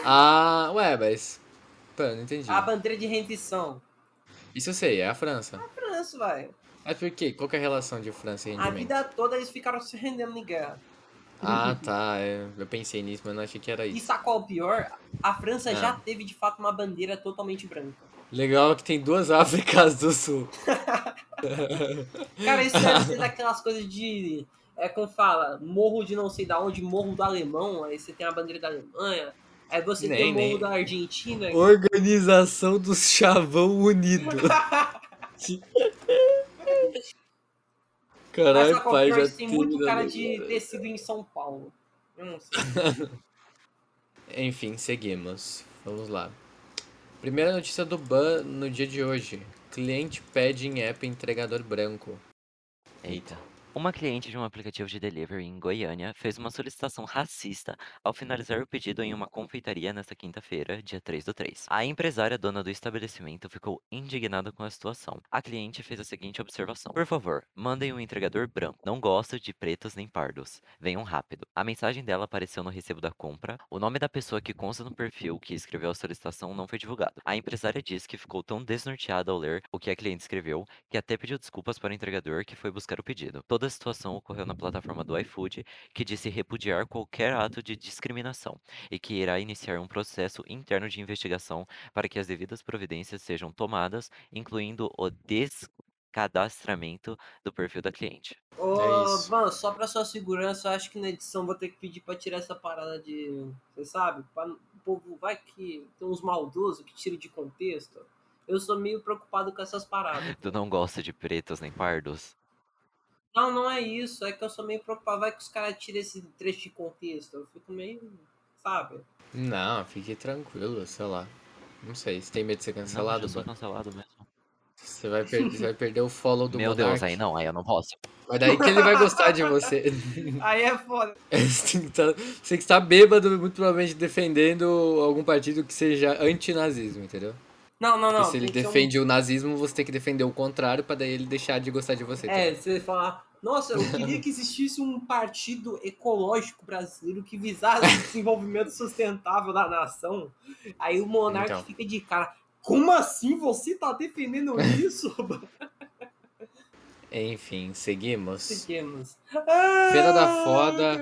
Ah, ué, mas. Pô, não entendi. A bandeira de rendição. Isso eu sei, é a França. França, vai. Mas por quê? Qual que é a relação de França e A rendimento? vida toda eles ficaram se rendendo em guerra. Ah, tá. é, Eu pensei nisso, mas não achei que era E isso. sabe qual é o pior? A França Ah. já teve de fato uma bandeira totalmente branca. Legal que tem duas Áfricas do Sul. Cara, isso deve ser daquelas coisas de. É como fala, morro de não sei da onde, morro do alemão, aí você tem a bandeira da Alemanha, aí você tem Nem, o morro da Argentina. Organização dos Chavão Unido. Caralho, pai, já Tem muito cara de vida. tecido em São Paulo. Eu não sei. Enfim, seguimos. Vamos lá. Primeira notícia do Ban no dia de hoje. Cliente pede em app entregador branco. Eita. Uma cliente de um aplicativo de delivery em Goiânia fez uma solicitação racista ao finalizar o pedido em uma confeitaria nesta quinta-feira, dia 3 do 3. A empresária dona do estabelecimento ficou indignada com a situação. A cliente fez a seguinte observação: Por favor, mandem um entregador branco. Não gosto de pretos nem pardos. Venham rápido. A mensagem dela apareceu no recibo da compra. O nome da pessoa que consta no perfil que escreveu a solicitação não foi divulgado. A empresária disse que ficou tão desnorteada ao ler o que a cliente escreveu que até pediu desculpas para o entregador que foi buscar o pedido. Toda a situação ocorreu na plataforma do iFood, que disse repudiar qualquer ato de discriminação e que irá iniciar um processo interno de investigação para que as devidas providências sejam tomadas, incluindo o descadastramento do perfil da cliente. Ô, É mano, só pra sua segurança, eu acho que na edição vou ter que pedir pra tirar essa parada de. Você sabe? Pra, o povo vai que tem uns maldosos que tiram de contexto. Eu sou meio preocupado com essas paradas. Tu não gosta de pretos nem pardos? Não, não é isso. É que eu sou meio preocupado. Vai que os caras tiram esse trecho de contexto. Eu fico meio. Sabe? Não, fique tranquilo, sei lá. Não sei, você tem medo de ser Não, cancelado, eu sou cancelado mesmo. Você vai, perder, você vai perder o follow do Meu Monark. Deus, aí não, aí eu não posso. Mas daí que ele vai gostar de você. Aí é foda. Você que estar, você tem que estar bêbado, muito provavelmente defendendo algum partido que seja antinazismo, entendeu? Não, não, não. Porque se ele ser um- defende o nazismo, você tem que defender o contrário pra daí ele deixar de gostar de você. É, entendeu? você fala, nossa, eu queria que existisse um partido ecológico brasileiro que visasse o desenvolvimento sustentável da nação. Aí o monarca Então. fica de cara, como assim você tá defendendo isso? Enfim, seguimos. Seguimos. Feira da Ah, Foda.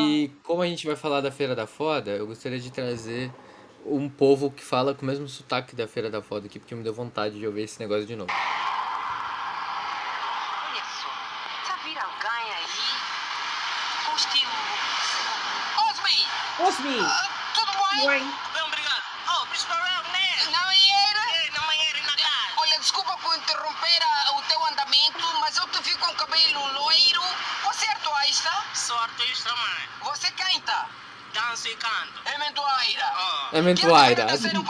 E como a gente vai falar da Feira da Foda, eu gostaria de trazer um povo que fala com o mesmo sotaque da Feira da Foda aqui, porque me deu vontade de ouvir esse negócio de novo. Olha só, já viram alguém aí com estilo. Osmi! Osmin, Tudo bem? ué, Bem, obrigado. Mr. Na banheira? Na banheira na casa. Olha, desculpa por interromper a- o teu andamento, mas eu te vi com o cabelo loiro. Você é artista? Sou artista, mãe. Você canta? Danço e canto. É? Oh. É. Quero um.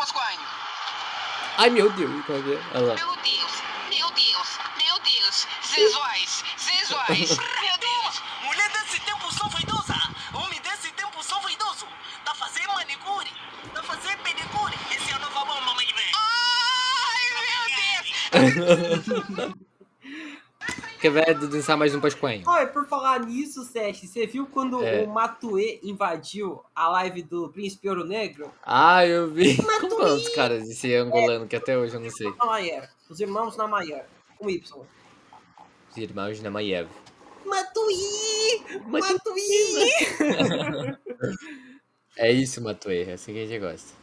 Ai meu Deus, como é que é? Olha lá. Meu Deus, meu Deus, meu Deus. Sensuais, sensuais. meu Deus. Mulher desse tempo sou vaidosa. Homem desse tempo sou vaidoso. Tá fazendo manicure. Tá fazendo pedicure. Esse é a nova bomba, mãe que vem. Ai, meu Deus. Quer ver dançar mais um pascoenho? Olha, por falar nisso, Sete, você viu quando É. o Matue invadiu a live do Príncipe Ouro Negro? Ah, eu vi. Como é os caras desse angolano que até hoje eu não sei. Os irmãos Namayer, com Y. Os irmãos Namayev. Matui! Matui! É isso, Matuê. É assim que a gente gosta.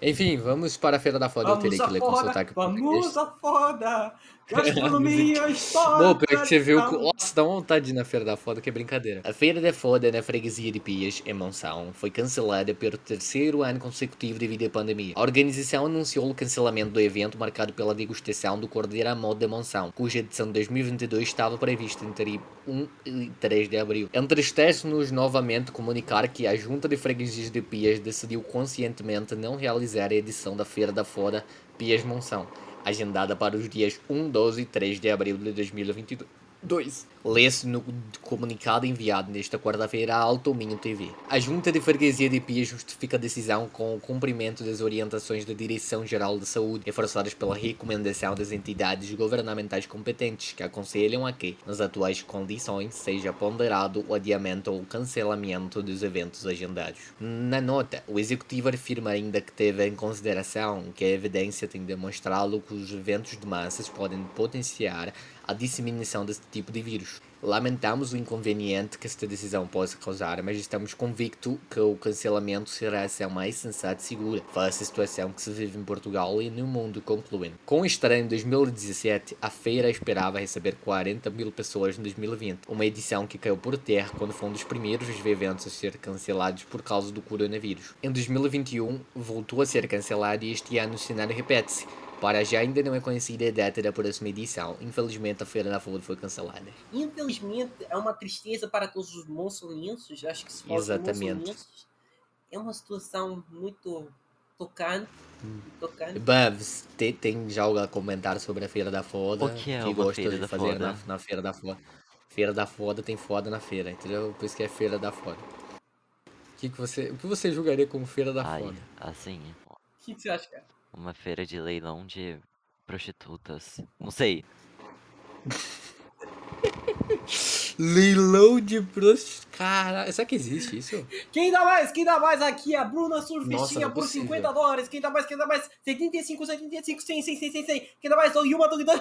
Enfim, vamos para a Feira da Foda. Eu terei que ler com sotaque português. vamos a foda! Gastronomia! Bom, pior que você viu. que- Nossa, dá uma vontade na Feira da Foda, que é brincadeira. A Feira da Foda na freguesia de Pias, em Monção, foi cancelada pelo terceiro ano consecutivo devido à pandemia. A organização anunciou o cancelamento do evento marcado pela degustação do Cordeiro à Moda de Monção, cuja edição de 2022 estava prevista entre 1 e 3 de abril. Entristece-nos novamente comunicar que a Junta de Freguesias de Pias decidiu conscientemente não realizar a edição da Feira da Foda Pias Monção agendada para os dias 1, 12 e 3 de abril de 2022. Lê-se no comunicado enviado nesta quarta-feira à Alto Minho TV. A Junta de Freguesia de Pia justifica a decisão com o cumprimento das orientações da Direção-Geral de Saúde, reforçadas pela recomendação das entidades governamentais competentes, que aconselham a que, nas atuais condições, seja ponderado o adiamento ou cancelamento dos eventos agendados. Na nota, o Executivo afirma ainda que teve em consideração que a evidência tem demonstrado que os eventos de massas podem potenciar a disseminação desse tipo de vírus. Lamentamos o inconveniente que esta decisão possa causar, mas estamos convictos que o cancelamento será a ação mais sensata e segura, face à situação que se vive em Portugal e no mundo, concluindo. Com a estreia em 2017, a feira esperava receber 40 mil pessoas em 2020, uma edição que caiu por terra quando foi um dos primeiros eventos a ser cancelados por causa do coronavírus. Em 2021, voltou a ser cancelado e este ano o cenário repete-se. Para já ainda não é conhecida a data da próxima edição. Infelizmente a Feira da Foda foi cancelada. Infelizmente, é uma tristeza para todos os moçonenses, acho que se fala Exatamente. É uma situação muito tocante. Hum. tocante. Babs, tem, tem já algo a comentar sobre a Feira da Foda? O que é uma gosta Feira de da fazer Foda? Na, na Feira da Foda? Feira da foda tem foda na feira, entendeu? Por isso que é feira da foda. O que, que você, o que você julgaria como feira da Ai, foda? assim, O que, que você acha, cara? Uma feira de leilão de prostitutas. Não sei. Leilão de prostitutas. Caralho, será que existe isso? Quem dá mais? Quem dá mais aqui? A Bruna Surfistinha é por possível. 50 dólares. Quem dá mais? Quem dá mais? 75, 75, 100, 100, 100, 100, 100. Quem dá mais? Dois, uma, dois, dois.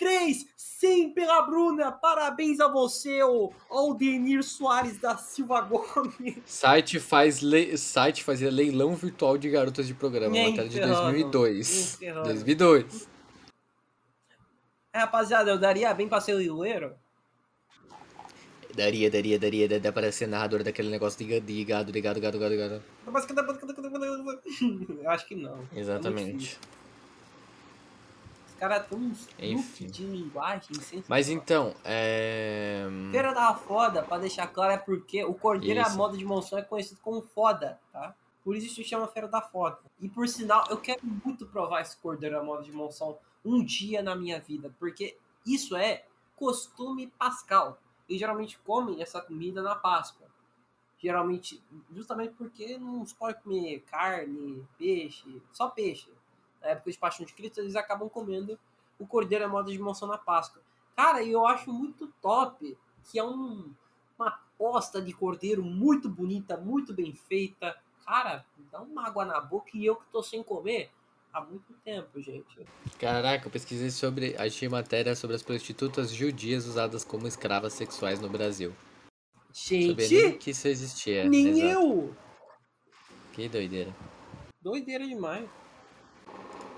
Três, 100 pela Bruna. Parabéns a você, o Aldenir Soares da Silva Gomes. Site faz le... site fazia leilão virtual de garotas de programa, Nem matéria de ferrando, 2002. nem ferrando. 2002. É, rapaziada, eu daria bem pra ser leiloeiro? Daria, daria, daria, daria, daria para ser narrador daquele negócio de gado, de gado, de gado, gado, gado, gado. Eu acho que não. É Exatamente. difícil. Caras têm uns Enfim. truque de linguagem sensacional. Mas então, é. Feira da Foda, pra deixar claro, é porque o Cordeiro à Isso. moda de monção é conhecido como Foda, tá? Por isso se chama Feira da Foda. E por sinal, eu quero muito provar esse Cordeiro à moda de monção um dia na minha vida, porque isso é costume pascal. E geralmente comem essa comida na Páscoa. Geralmente, justamente porque não se pode comer carne, peixe, só peixe. Na época de Paixão de Cristo, eles acabam comendo o cordeiro à moda de monção na Páscoa. Cara, e eu acho muito top que é um, uma posta de cordeiro muito bonita, muito bem feita. Cara, dá uma água na boca e eu que tô sem comer há muito tempo, gente. Caraca, eu pesquisei sobre. Achei matéria sobre as prostitutas judias usadas como escravas sexuais no Brasil. Sabia Gente, que isso existia. nem exato. eu! Que doideira. Doideira demais.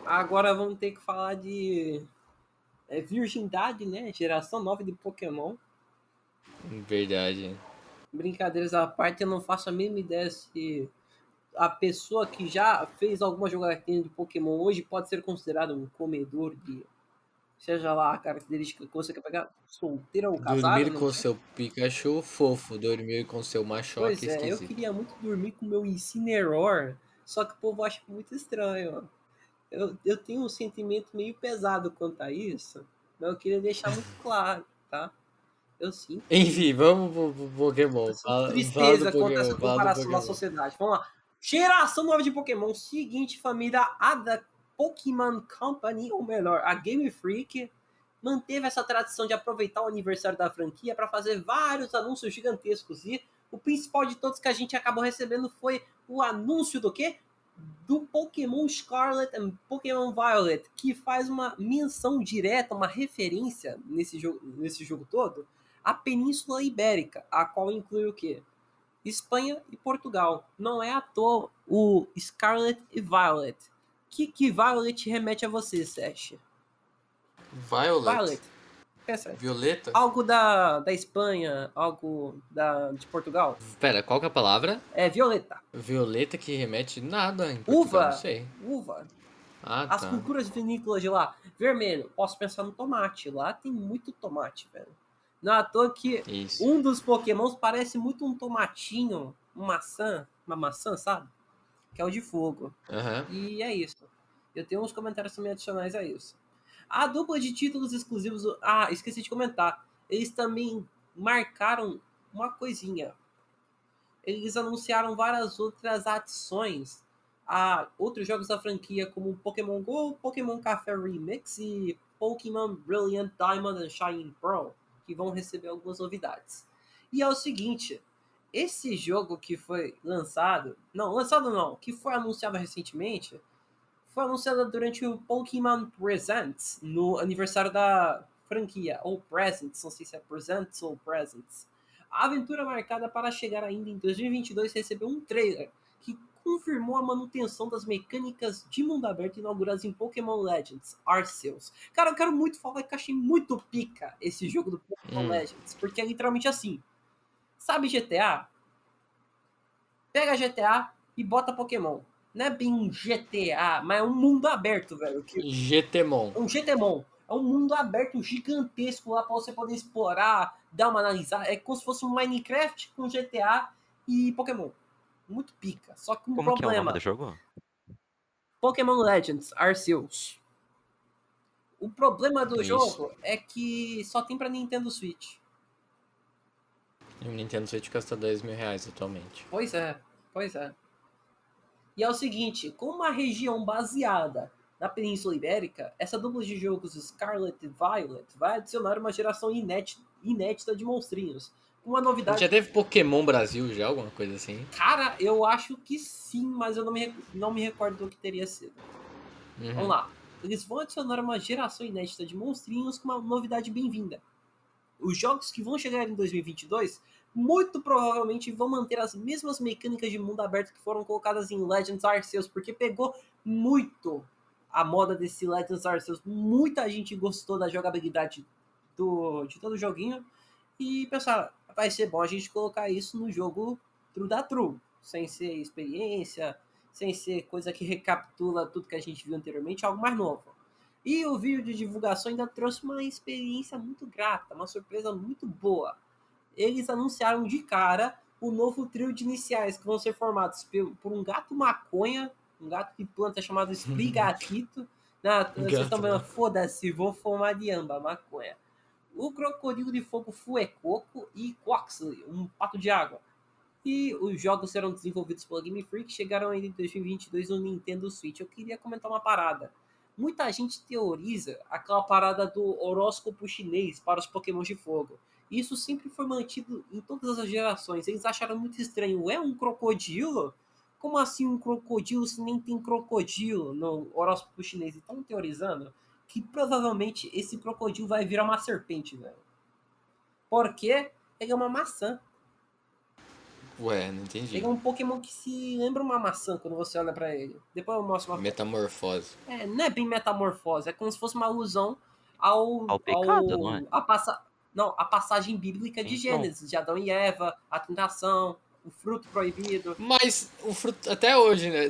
Agora vamos ter que falar de é, virgindade, né? Geração 9 de Pokémon. Verdade. Brincadeiras à parte, eu não faço a mínima ideia se a pessoa que já fez alguma jogatina de Pokémon hoje pode ser considerado um comedor de. Seja lá a característica que você quer pegar, solteira ou casado. Dormir com seu Pikachu fofo, dormir com seu machoque Pois é, eu esquisito. queria muito dormir com meu Incineroar, só que o povo acha muito estranho. Eu, eu tenho um sentimento meio pesado quanto a isso, mas eu queria deixar muito claro, tá? Eu sinto Enfim, vamos pro, Pokémon. Fala, tristeza quanto a essa comparação Pokémon. sociedade. Vamos lá. Geração nova de Pokémon. Seguinte, família, a da Pokémon Company, ou melhor, a Game Freak, manteve essa tradição de aproveitar o aniversário da franquia para fazer vários anúncios gigantescos. E o principal de todos que a gente acabou recebendo foi o anúncio do quê? Do Pokémon Scarlet e Pokémon Violet, que faz uma menção direta, uma referência nesse jogo, nesse jogo todo à Península Ibérica, a qual inclui o quê? Espanha e Portugal. Não é à toa o Scarlet e Violet. O que, que Violet remete a você, Sesh? Violet. Violet. Aí. Violeta? Algo da, da Espanha, algo da, de Portugal. Pera, qual que é a palavra? É violeta. Violeta que remete nada em Uva. Portugal, Não sei. Uva. Ah, As tá. culturas vinícolas de lá. Vermelho. Posso pensar no tomate. Lá tem muito tomate, velho. Não é à toa que Isso. um dos pokémons parece muito um tomatinho, uma maçã, uma maçã, sabe? Que é o de fogo. Aham. E é isso. Eu tenho uns comentários também adicionais a isso. A dupla de títulos exclusivos. Ah, esqueci de comentar. Eles também marcaram uma coisinha. Eles anunciaram várias outras adições a outros jogos da franquia, como Pokémon Go, Pokémon Café Remix e Pokémon Brilliant Diamond and Shining Pearl, que vão receber algumas novidades. E é o seguinte, esse jogo que foi lançado, não, lançado não, que foi anunciado recentemente, foi anunciado durante o Pokémon Presents, no aniversário da franquia, ou Presents, não sei se é Presents ou Presents. A aventura marcada para chegar ainda em 2022 recebeu um trailer que confirmou a manutenção das mecânicas de mundo aberto inauguradas em Pokémon Legends Arceus. Cara, eu quero muito falar que eu achei muito pica esse jogo do Pokémon Hum. Legends, porque é literalmente assim. Sabe GTA? Pega GTA e bota Pokémon. Não é bem um GTA, mas é um mundo aberto, velho. Que GTmon. um GTMon. É um mundo aberto gigantesco lá pra você poder explorar, dar uma analisada. É como se fosse um Minecraft com GTA e Pokémon. Muito pica. Só que um Como que é o problema. nome do jogo? Pokémon Legends Arceus. O problema do Isso. jogo é que só tem pra Nintendo Switch. E o Nintendo Switch custa 10 mil reais atualmente. Pois é, pois é. E é o seguinte, com uma região baseada na Península Ibérica, essa dupla de jogos Scarlet e Violet vai adicionar uma geração inédita, inédita de monstrinhos. Uma novidade. Já teve Pokémon Brasil já, alguma coisa assim? Cara, eu acho que sim, mas eu não me, não me recordo do que teria sido. Uhum. Vamos lá. Eles vão adicionar uma geração inédita de monstrinhos com uma novidade bem-vinda. Os jogos que vão chegar em 2022 muito provavelmente vão manter as mesmas mecânicas de mundo aberto que foram colocadas em Legends Arceus, porque pegou muito a moda desse Legends Arceus. Muita gente gostou da jogabilidade do, de todo o joguinho e pensaram, vai ser bom a gente colocar isso no jogo True da True, sem ser experiência, sem ser coisa que recapitula tudo que a gente viu anteriormente, algo mais novo. E o vídeo de divulgação ainda trouxe uma experiência muito grata, uma surpresa muito boa. Eles anunciaram de cara o novo trio de iniciais que vão ser formados por um gato maconha, um gato que planta chamado Sprigatito. Não, vocês estão vendo, foda-se, vou formar de amba, maconha. O crocodilo de fogo Fuecoco e Quoxley, um pato de água. E os jogos serão desenvolvidos pela Game Freak, chegaram ainda em 2022 no Nintendo Switch. Eu queria comentar uma parada. Muita gente teoriza aquela parada do horóscopo chinês para os Pokémon de fogo. Isso sempre foi mantido em todas as gerações. Eles acharam muito estranho. É um crocodilo? Como assim um crocodilo se nem tem crocodilo no horóscopo chinês? Estão teorizando que provavelmente esse crocodilo vai virar uma serpente, velho. Porque ele é uma maçã. Ué, não entendi. Ele é um Pokémon que se lembra uma maçã quando você olha pra ele. Depois eu mostro uma Metamorfose. É, não é bem metamorfose, é como se fosse uma alusão ao. Ao pecado, não é? A passa... Não, a passagem bíblica de. Gênesis, de Adão e Eva, a tentação, o fruto proibido. Mas o fruto, até hoje, né?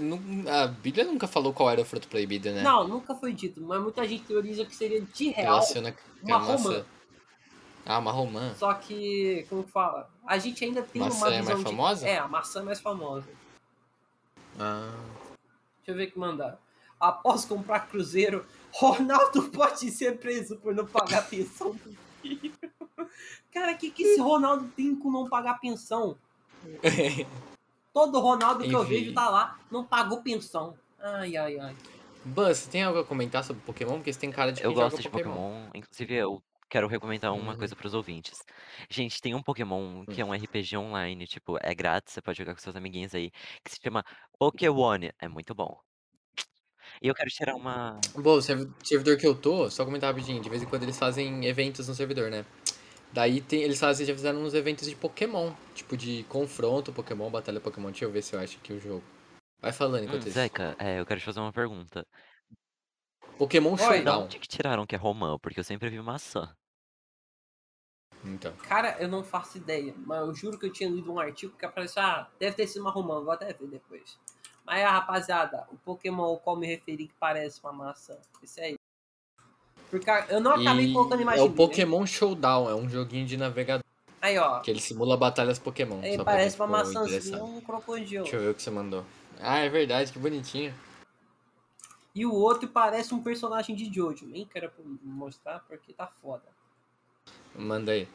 A Bíblia nunca falou qual era o fruto proibido, né? Não, nunca foi dito, mas muita gente teoriza que seria de real. Relaciona uma a maçã. romã. Ah, uma romã. Só que, como que fala? A gente ainda tem Maçã uma é visão mais de... famosa? É, a maçã é mais famosa. Ah. Deixa eu ver o que mandar. Após comprar cruzeiro, Ronaldo pode ser preso por não pagar pensão. Cara, o que, que esse Ronaldo tem com não pagar pensão? Todo Ronaldo que eu Enfim. vejo tá lá, não pagou pensão. Ai, ai, ai. Buzz, você tem algo a comentar sobre Pokémon? Porque você tem cara de Eu gosto de Pokémon. Inclusive, eu quero recomendar uma Uhum. coisa pros ouvintes. Gente, tem um Pokémon que é um RPG online, tipo, é grátis, você pode jogar com seus amiguinhos aí, que se chama Pokémon. É muito bom. E eu quero tirar uma. Bom, o servi- servidor que eu tô, só comentar rapidinho, de vez em quando eles fazem eventos no servidor, né? Daí tem, eles fazem, já fizeram uns eventos de Pokémon, tipo de confronto Pokémon, batalha Pokémon. Deixa eu ver se eu acho aqui o jogo. Vai falando Hum, enquanto isso. Zeca, é, eu quero te fazer uma pergunta. Pokémon Oi. Da Showdown. onde que tiraram que é romã? Porque eu sempre vi maçã. Então. Cara, eu não faço ideia, mas eu juro que eu tinha lido um artigo que apareceu, ah, deve ter sido uma romã, vou até ver depois. Mas, rapaziada, o Pokémon ao qual me referi que parece uma maçã, esse aí. Porque eu não acabei E colocando é imagem. o Pokémon Showdown, é um joguinho de navegador Aí, ó. que ele simula batalhas Pokémon. Aí parece uma maçãzinha um crocodilo. Deixa eu ver o que você mandou. Ah, é verdade, que bonitinho. E o outro parece um personagem de Jojo. Nem quero mostrar porque tá foda. Manda aí.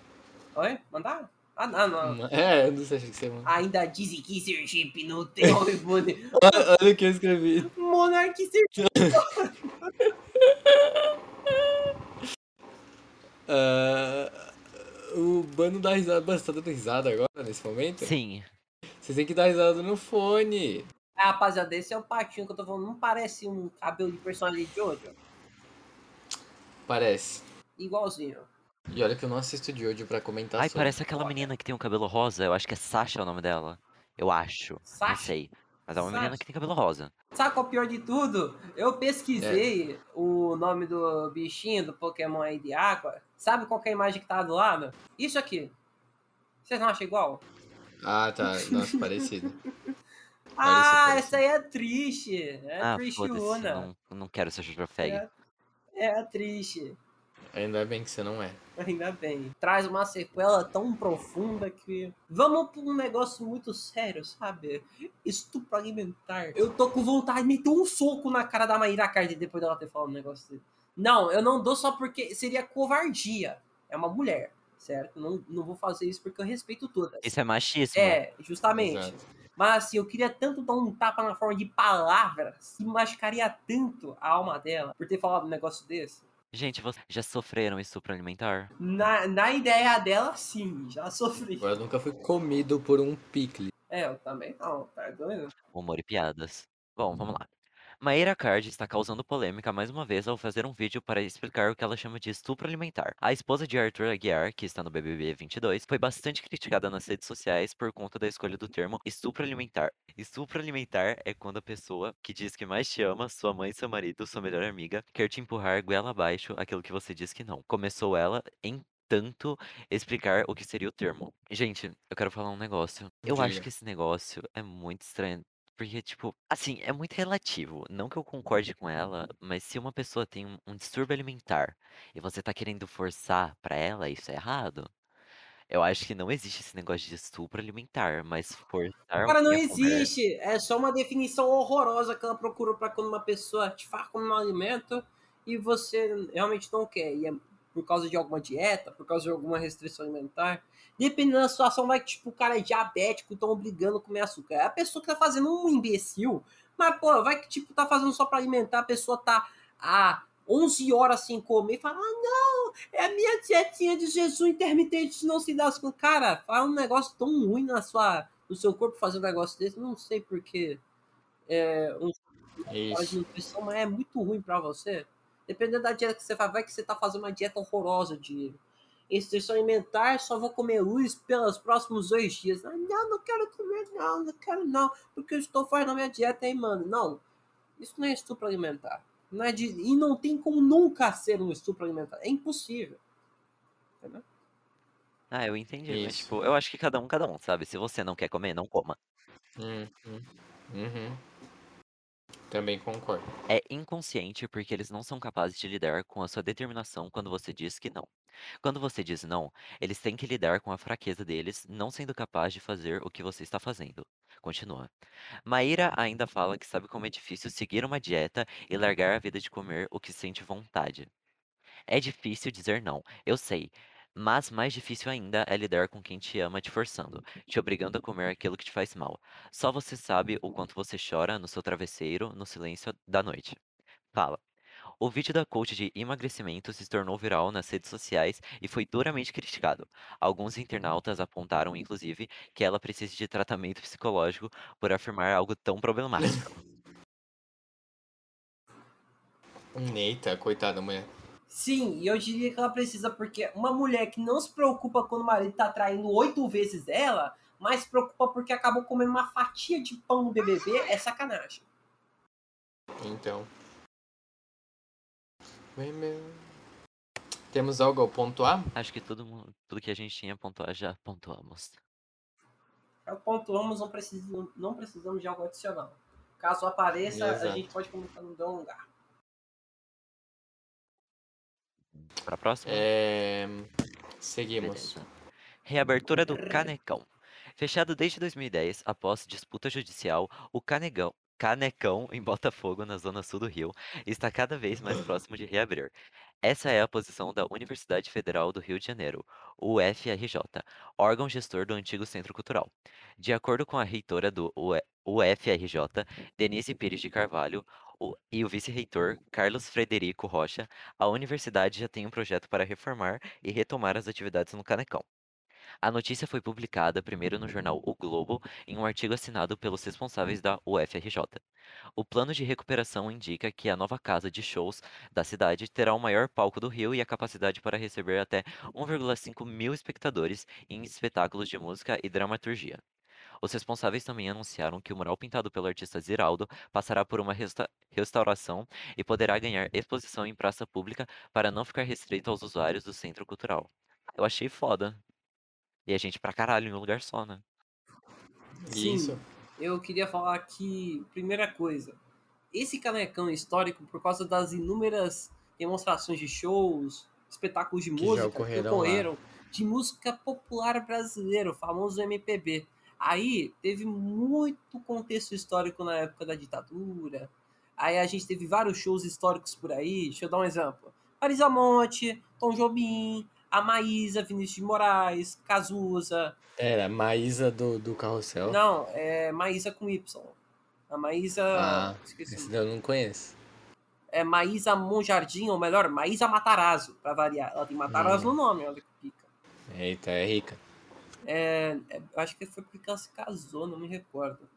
Oi? Mandar? Ah, não, não. É, eu não sei o que você. Ainda dizem que Sergipe não tem hormônio. Olha, olha o que eu escrevi. Monark Sergipe. Ah, o Bano dá risada. Bano, você tá dando risada agora, nesse momento? Sim. Vocês têm que dar risada no fone. Ah, rapaziada, esse é o patinho que eu tô falando. Não parece um cabelo de personagem de Jojo? Parece. Igualzinho. E olha que eu não assisto de hoje pra comentar Ai, sobre. parece aquela menina que tem um cabelo rosa. Eu acho que é Sasha o nome dela. Eu acho. Não Sasha? sei. Mas é uma menina Sasha? que tem cabelo rosa. Sabe qual é o pior de tudo? Eu pesquisei o nome do bichinho do Pokémon aí de água. Sabe qual que é a imagem que tá do lado? Isso aqui. Vocês não acham igual? Ah, tá. Nossa, parecido. Ah, parecido. essa aí é triste. É ah, triste. Una. Não, não quero ser Jojo Fag. É, é triste. Ainda bem que você não é. Ainda bem. Traz uma sequela tão profunda que. Vamos pra um negócio muito sério, sabe? Estupro alimentar. Eu tô com vontade de meter um soco na cara da Maíra Cardi depois dela ter falado um negócio dele. Não, eu não dou só porque seria covardia. É uma mulher. certo? Não, não vou fazer isso porque eu respeito todas. Isso é machismo. É, justamente. Exato. Mas assim, eu queria tanto dar um tapa na forma de palavras que machucaria tanto a alma dela por ter falado um negócio desse. Gente, vocês já sofreram estupro alimentar? Na, na ideia dela, sim, já sofri. Eu nunca fui comido por um picle. É, eu também não, tá doido? Humor e piadas. Bom, vamos lá. Maíra Card está causando polêmica mais uma vez ao fazer um vídeo para explicar o que ela chama de estupro alimentar. A esposa de Arthur Aguiar, que está no BBB 22, foi bastante criticada nas redes sociais por conta da escolha do termo estupro alimentar. Estupro alimentar é quando a pessoa que diz que mais te ama, sua mãe, seu marido, sua melhor amiga, quer te empurrar goela abaixo aquilo que você diz que não. Começou ela em tanto explicar o que seria o termo. Gente, eu quero falar um negócio. Eu acho que esse negócio é muito estranho. Porque, tipo, assim, é muito relativo. Não que eu concorde com ela, mas se uma pessoa tem um, um distúrbio alimentar e você tá querendo forçar pra ela, isso é errado. Eu acho que não existe esse negócio de estupro alimentar, mas forçar Cara, não a comer- existe. É só uma definição horrorosa que ela procurou pra quando uma pessoa te faz comer um alimento e você realmente não quer. E é por causa de alguma dieta, por causa de alguma restrição alimentar. Dependendo da situação, vai que tipo, o cara é diabético, estão obrigando a comer açúcar. É a pessoa que tá fazendo um imbecil. Mas, pô, vai que tipo, tá fazendo só pra alimentar, a pessoa tá há 11 horas sem comer e fala: ah, não, é a minha dietinha de jejum intermitente, não se dá com Cara, fala um negócio tão ruim na sua, no seu corpo fazer um negócio desse, não sei porquê. É, um de Isso. mas é muito ruim pra você. Dependendo da dieta que você faz, vai que você tá fazendo uma dieta horrorosa de restrição alimentar, só vou comer luz pelos próximos dois dias. Ah, não, não quero comer, não, não quero não, porque eu estou fazendo a minha dieta aí, mano. Não, isso não é estupro alimentar. Não é de, e não tem como nunca ser um estupro alimentar. É impossível. Entendeu? Ah, eu entendi, mas Isso. tipo, eu acho que cada um, cada um, sabe? Se você não quer comer, não coma. Uhum. Uhum. Também concordo. É inconsciente porque eles não são capazes de lidar com a sua determinação quando você diz que não. Quando você diz não, eles têm que lidar com a fraqueza deles, não sendo capaz de fazer o que você está fazendo. Continua. Maíra ainda fala que sabe como é difícil seguir uma dieta e largar a vida de comer o que sente vontade. É difícil dizer não, eu sei. Mas mais difícil ainda é lidar com quem te ama te forçando, te obrigando a comer aquilo que te faz mal. Só você sabe o quanto você chora no seu travesseiro no silêncio da noite. Fala. O vídeo da coach de emagrecimento se tornou viral nas redes sociais e foi duramente criticado. Alguns internautas apontaram, inclusive, que ela precisa de tratamento psicológico por afirmar algo tão problemático. Eita, coitada da mulher. Sim, e eu diria que ela precisa, porque uma mulher que não se preocupa quando o marido tá traindo oito vezes ela, mas se preocupa porque acabou comendo uma fatia de pão no BBB, é sacanagem. Então. Temos algo a pontuar? Acho que tudo, mu- tudo que a gente tinha a pontuar já pontuamos. É o pontuamos, não precisamos, não precisamos de algo adicional. Caso apareça, a Exato. gente pode comentar no dão lugar. Pra próxima? É... Seguimos. Beleza. Reabertura do Canecão. Fechado desde 2010, após disputa judicial, o Canegão, Canecão, em Botafogo, na zona sul do Rio, está cada vez mais próximo de reabrir. Essa é a posição da Universidade Federal do Rio de Janeiro, UFRJ, órgão gestor do antigo Centro Cultural. De acordo com a reitora do UFRJ, Denise Pires de Carvalho, e o vice-reitor Carlos Frederico Rocha, a universidade já tem um projeto para reformar e retomar as atividades no Canecão. A notícia foi publicada primeiro no jornal O Globo, em um artigo assinado pelos responsáveis da UFRJ. O plano de recuperação indica que a nova casa de shows da cidade terá o maior palco do Rio e a capacidade para receber até 1,5 mil espectadores em espetáculos de música e dramaturgia. Os responsáveis também anunciaram que o mural pintado pelo artista Ziraldo passará por uma resta- restauração e poderá ganhar exposição em praça pública para não ficar restrito aos usuários do centro cultural. Eu achei foda. E a gente pra caralho em um lugar só, né? Sim. Isso. Eu queria falar que, primeira coisa, esse canecão histórico, por causa das inúmeras demonstrações de shows, espetáculos de Que música que ocorreram lá. ocorreram, de música popular brasileira, o famoso MPB. Aí teve muito contexto histórico na época da ditadura. Aí a gente teve vários shows históricos por aí. Deixa eu dar um exemplo. Marisa Monte, Tom Jobim, a Maísa, Vinícius de Moraes, Cazuza. Era, Maísa do, do Carrossel. Não, é Maísa com Y. A Maísa. Ah, esqueci. eu não conheço. É Maísa Monjardim, ou melhor, Maísa Matarazzo, pra variar. Ela tem Matarazzo Hum. no nome, olha que pica. Eita, é rica. É, é, acho que foi porque ela se casou, não me recordo.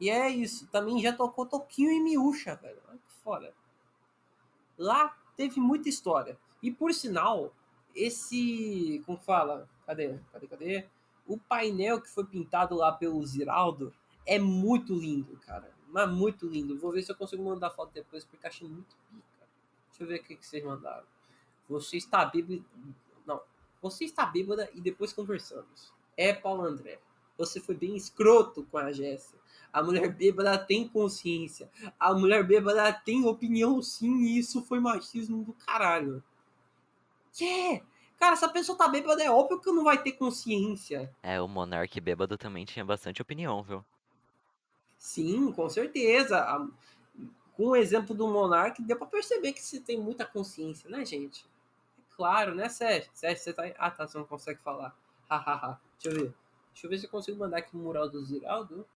E é isso, também já tocou Toquinho e Miúcha, velho. Olha que foda. Lá teve muita história. E por sinal, esse. Como fala? Cadê? Cadê? Cadê? O painel que foi pintado lá pelo Ziraldo é muito lindo, cara. Mas muito lindo. Vou ver se eu consigo mandar foto depois, porque achei muito pica. Deixa eu ver o que vocês mandaram. Você está bêbado. Não. Você está bêbada e depois conversamos. É, Paulo André. Você foi bem escroto com a Jéssica. A mulher bêbada tem consciência. A mulher bêbada tem opinião sim, e isso foi machismo do caralho. Que? Cara, se a pessoa tá bêbada, é óbvio que não vai ter consciência. É, o Monark bêbado também tinha bastante opinião, viu? Sim, com certeza. A- Com o exemplo do Monark, deu pra perceber que você tem muita consciência, né, gente? É claro, né, Sérgio? Sérgio, você tá. Ah, tá, você não consegue falar. Hahaha. Deixa eu ver. Deixa eu ver se eu consigo mandar aqui o mural do Ziraldo.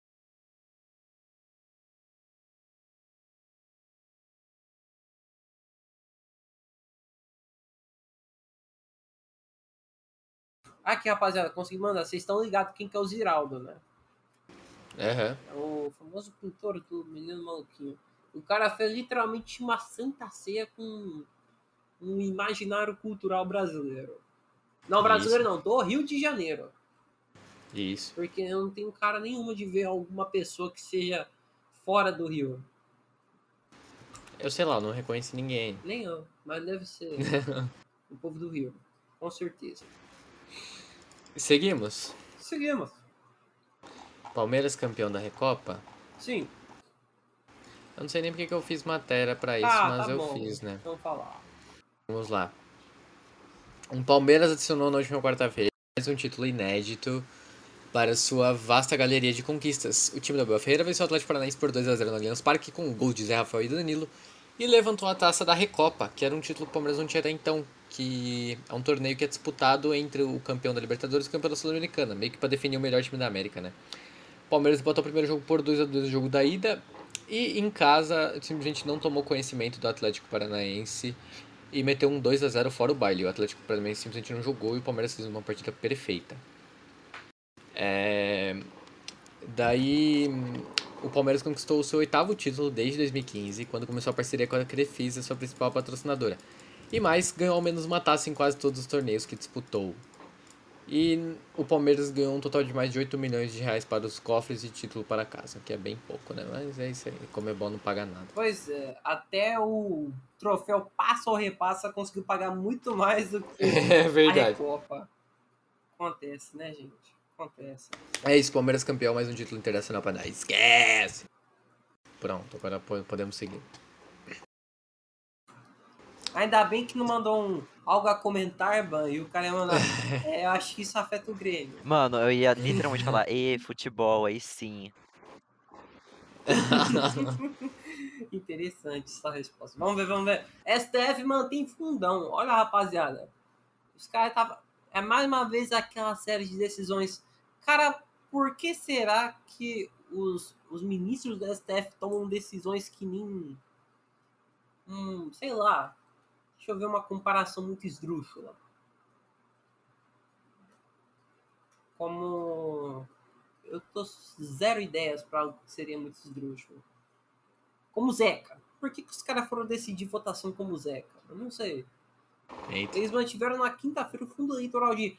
Aqui, rapaziada, consegui mandar. Vocês estão ligados quem que é o Ziraldo, né? Aham. É o famoso pintor do Menino Maluquinho. O cara fez literalmente uma santa ceia com um imaginário cultural brasileiro. Não, brasileiro não, do Rio de Janeiro. Isso. Porque eu não tenho cara nenhuma de ver alguma pessoa que seja fora do Rio. Eu sei lá, eu não reconheço ninguém. Nem eu, mas deve ser o povo do Rio. Com certeza. Seguimos. Seguimos. Palmeiras campeão da Recopa. Sim. Eu não sei nem porque que eu fiz matéria pra isso, ah, mas tá eu bom. fiz, né? Vamos falar. Vamos lá. O Palmeiras adicionou na última quarta-feira mais um título inédito para sua vasta galeria de conquistas. O time da Boa Ferreira venceu o Atlético Paranaense por 2 a 0 no Allianz Parque com um gol de Zé Rafael e Danilo e levantou a taça da Recopa, que era um título que o Palmeiras não tinha até então, que é um torneio que é disputado entre o campeão da Libertadores e o campeão da Sul-Americana, meio que para definir o melhor time da América, né? O Palmeiras botou o primeiro jogo por 2 a 2 no jogo da ida e em casa simplesmente não tomou conhecimento do Atlético Paranaense e meteu um 2 a 0 fora o baile. O Atlético Paranaense simplesmente não jogou e o Palmeiras fez uma partida perfeita. É... Daí o Palmeiras conquistou o seu oitavo título desde 2015, quando começou a parceria com a Crefisa, sua principal patrocinadora. E mais, ganhou ao menos uma taça em quase todos os torneios que disputou. E o Palmeiras ganhou um total de mais de 8 milhões de reais para os cofres e título para casa, que é bem pouco, né? Mas é isso aí, como é bom não paga nada. Pois é, até o troféu passa ou repassa conseguiu pagar muito mais do que É a verdade. Recopa. Acontece, né, gente? Acontece. É isso, Palmeiras campeão, mais um título internacional para dar. Esquece! Pronto, agora po- podemos seguir. Ainda bem que não mandou um algo a comentar, Ban, e o cara ia mandar. é, eu acho que isso afeta o Grêmio. Mano, eu ia literalmente falar, e futebol, aí sim. Interessante essa resposta. Vamos ver, vamos ver. STF mantém fundão. Olha, rapaziada. Os caras estavam. É mais uma vez aquela série de decisões. Cara, por que será que os, os ministros do STF tomam decisões que nem. Hum, sei lá. Deixa eu ver uma comparação muito esdrúxula. Como. Eu tô zero ideias para algo que seria muito esdrúxulo. Como Zeca. Por que, que os caras foram decidir votação como Zeca? Eu não sei. Eita. Eles mantiveram na quinta-feira o fundo eleitoral de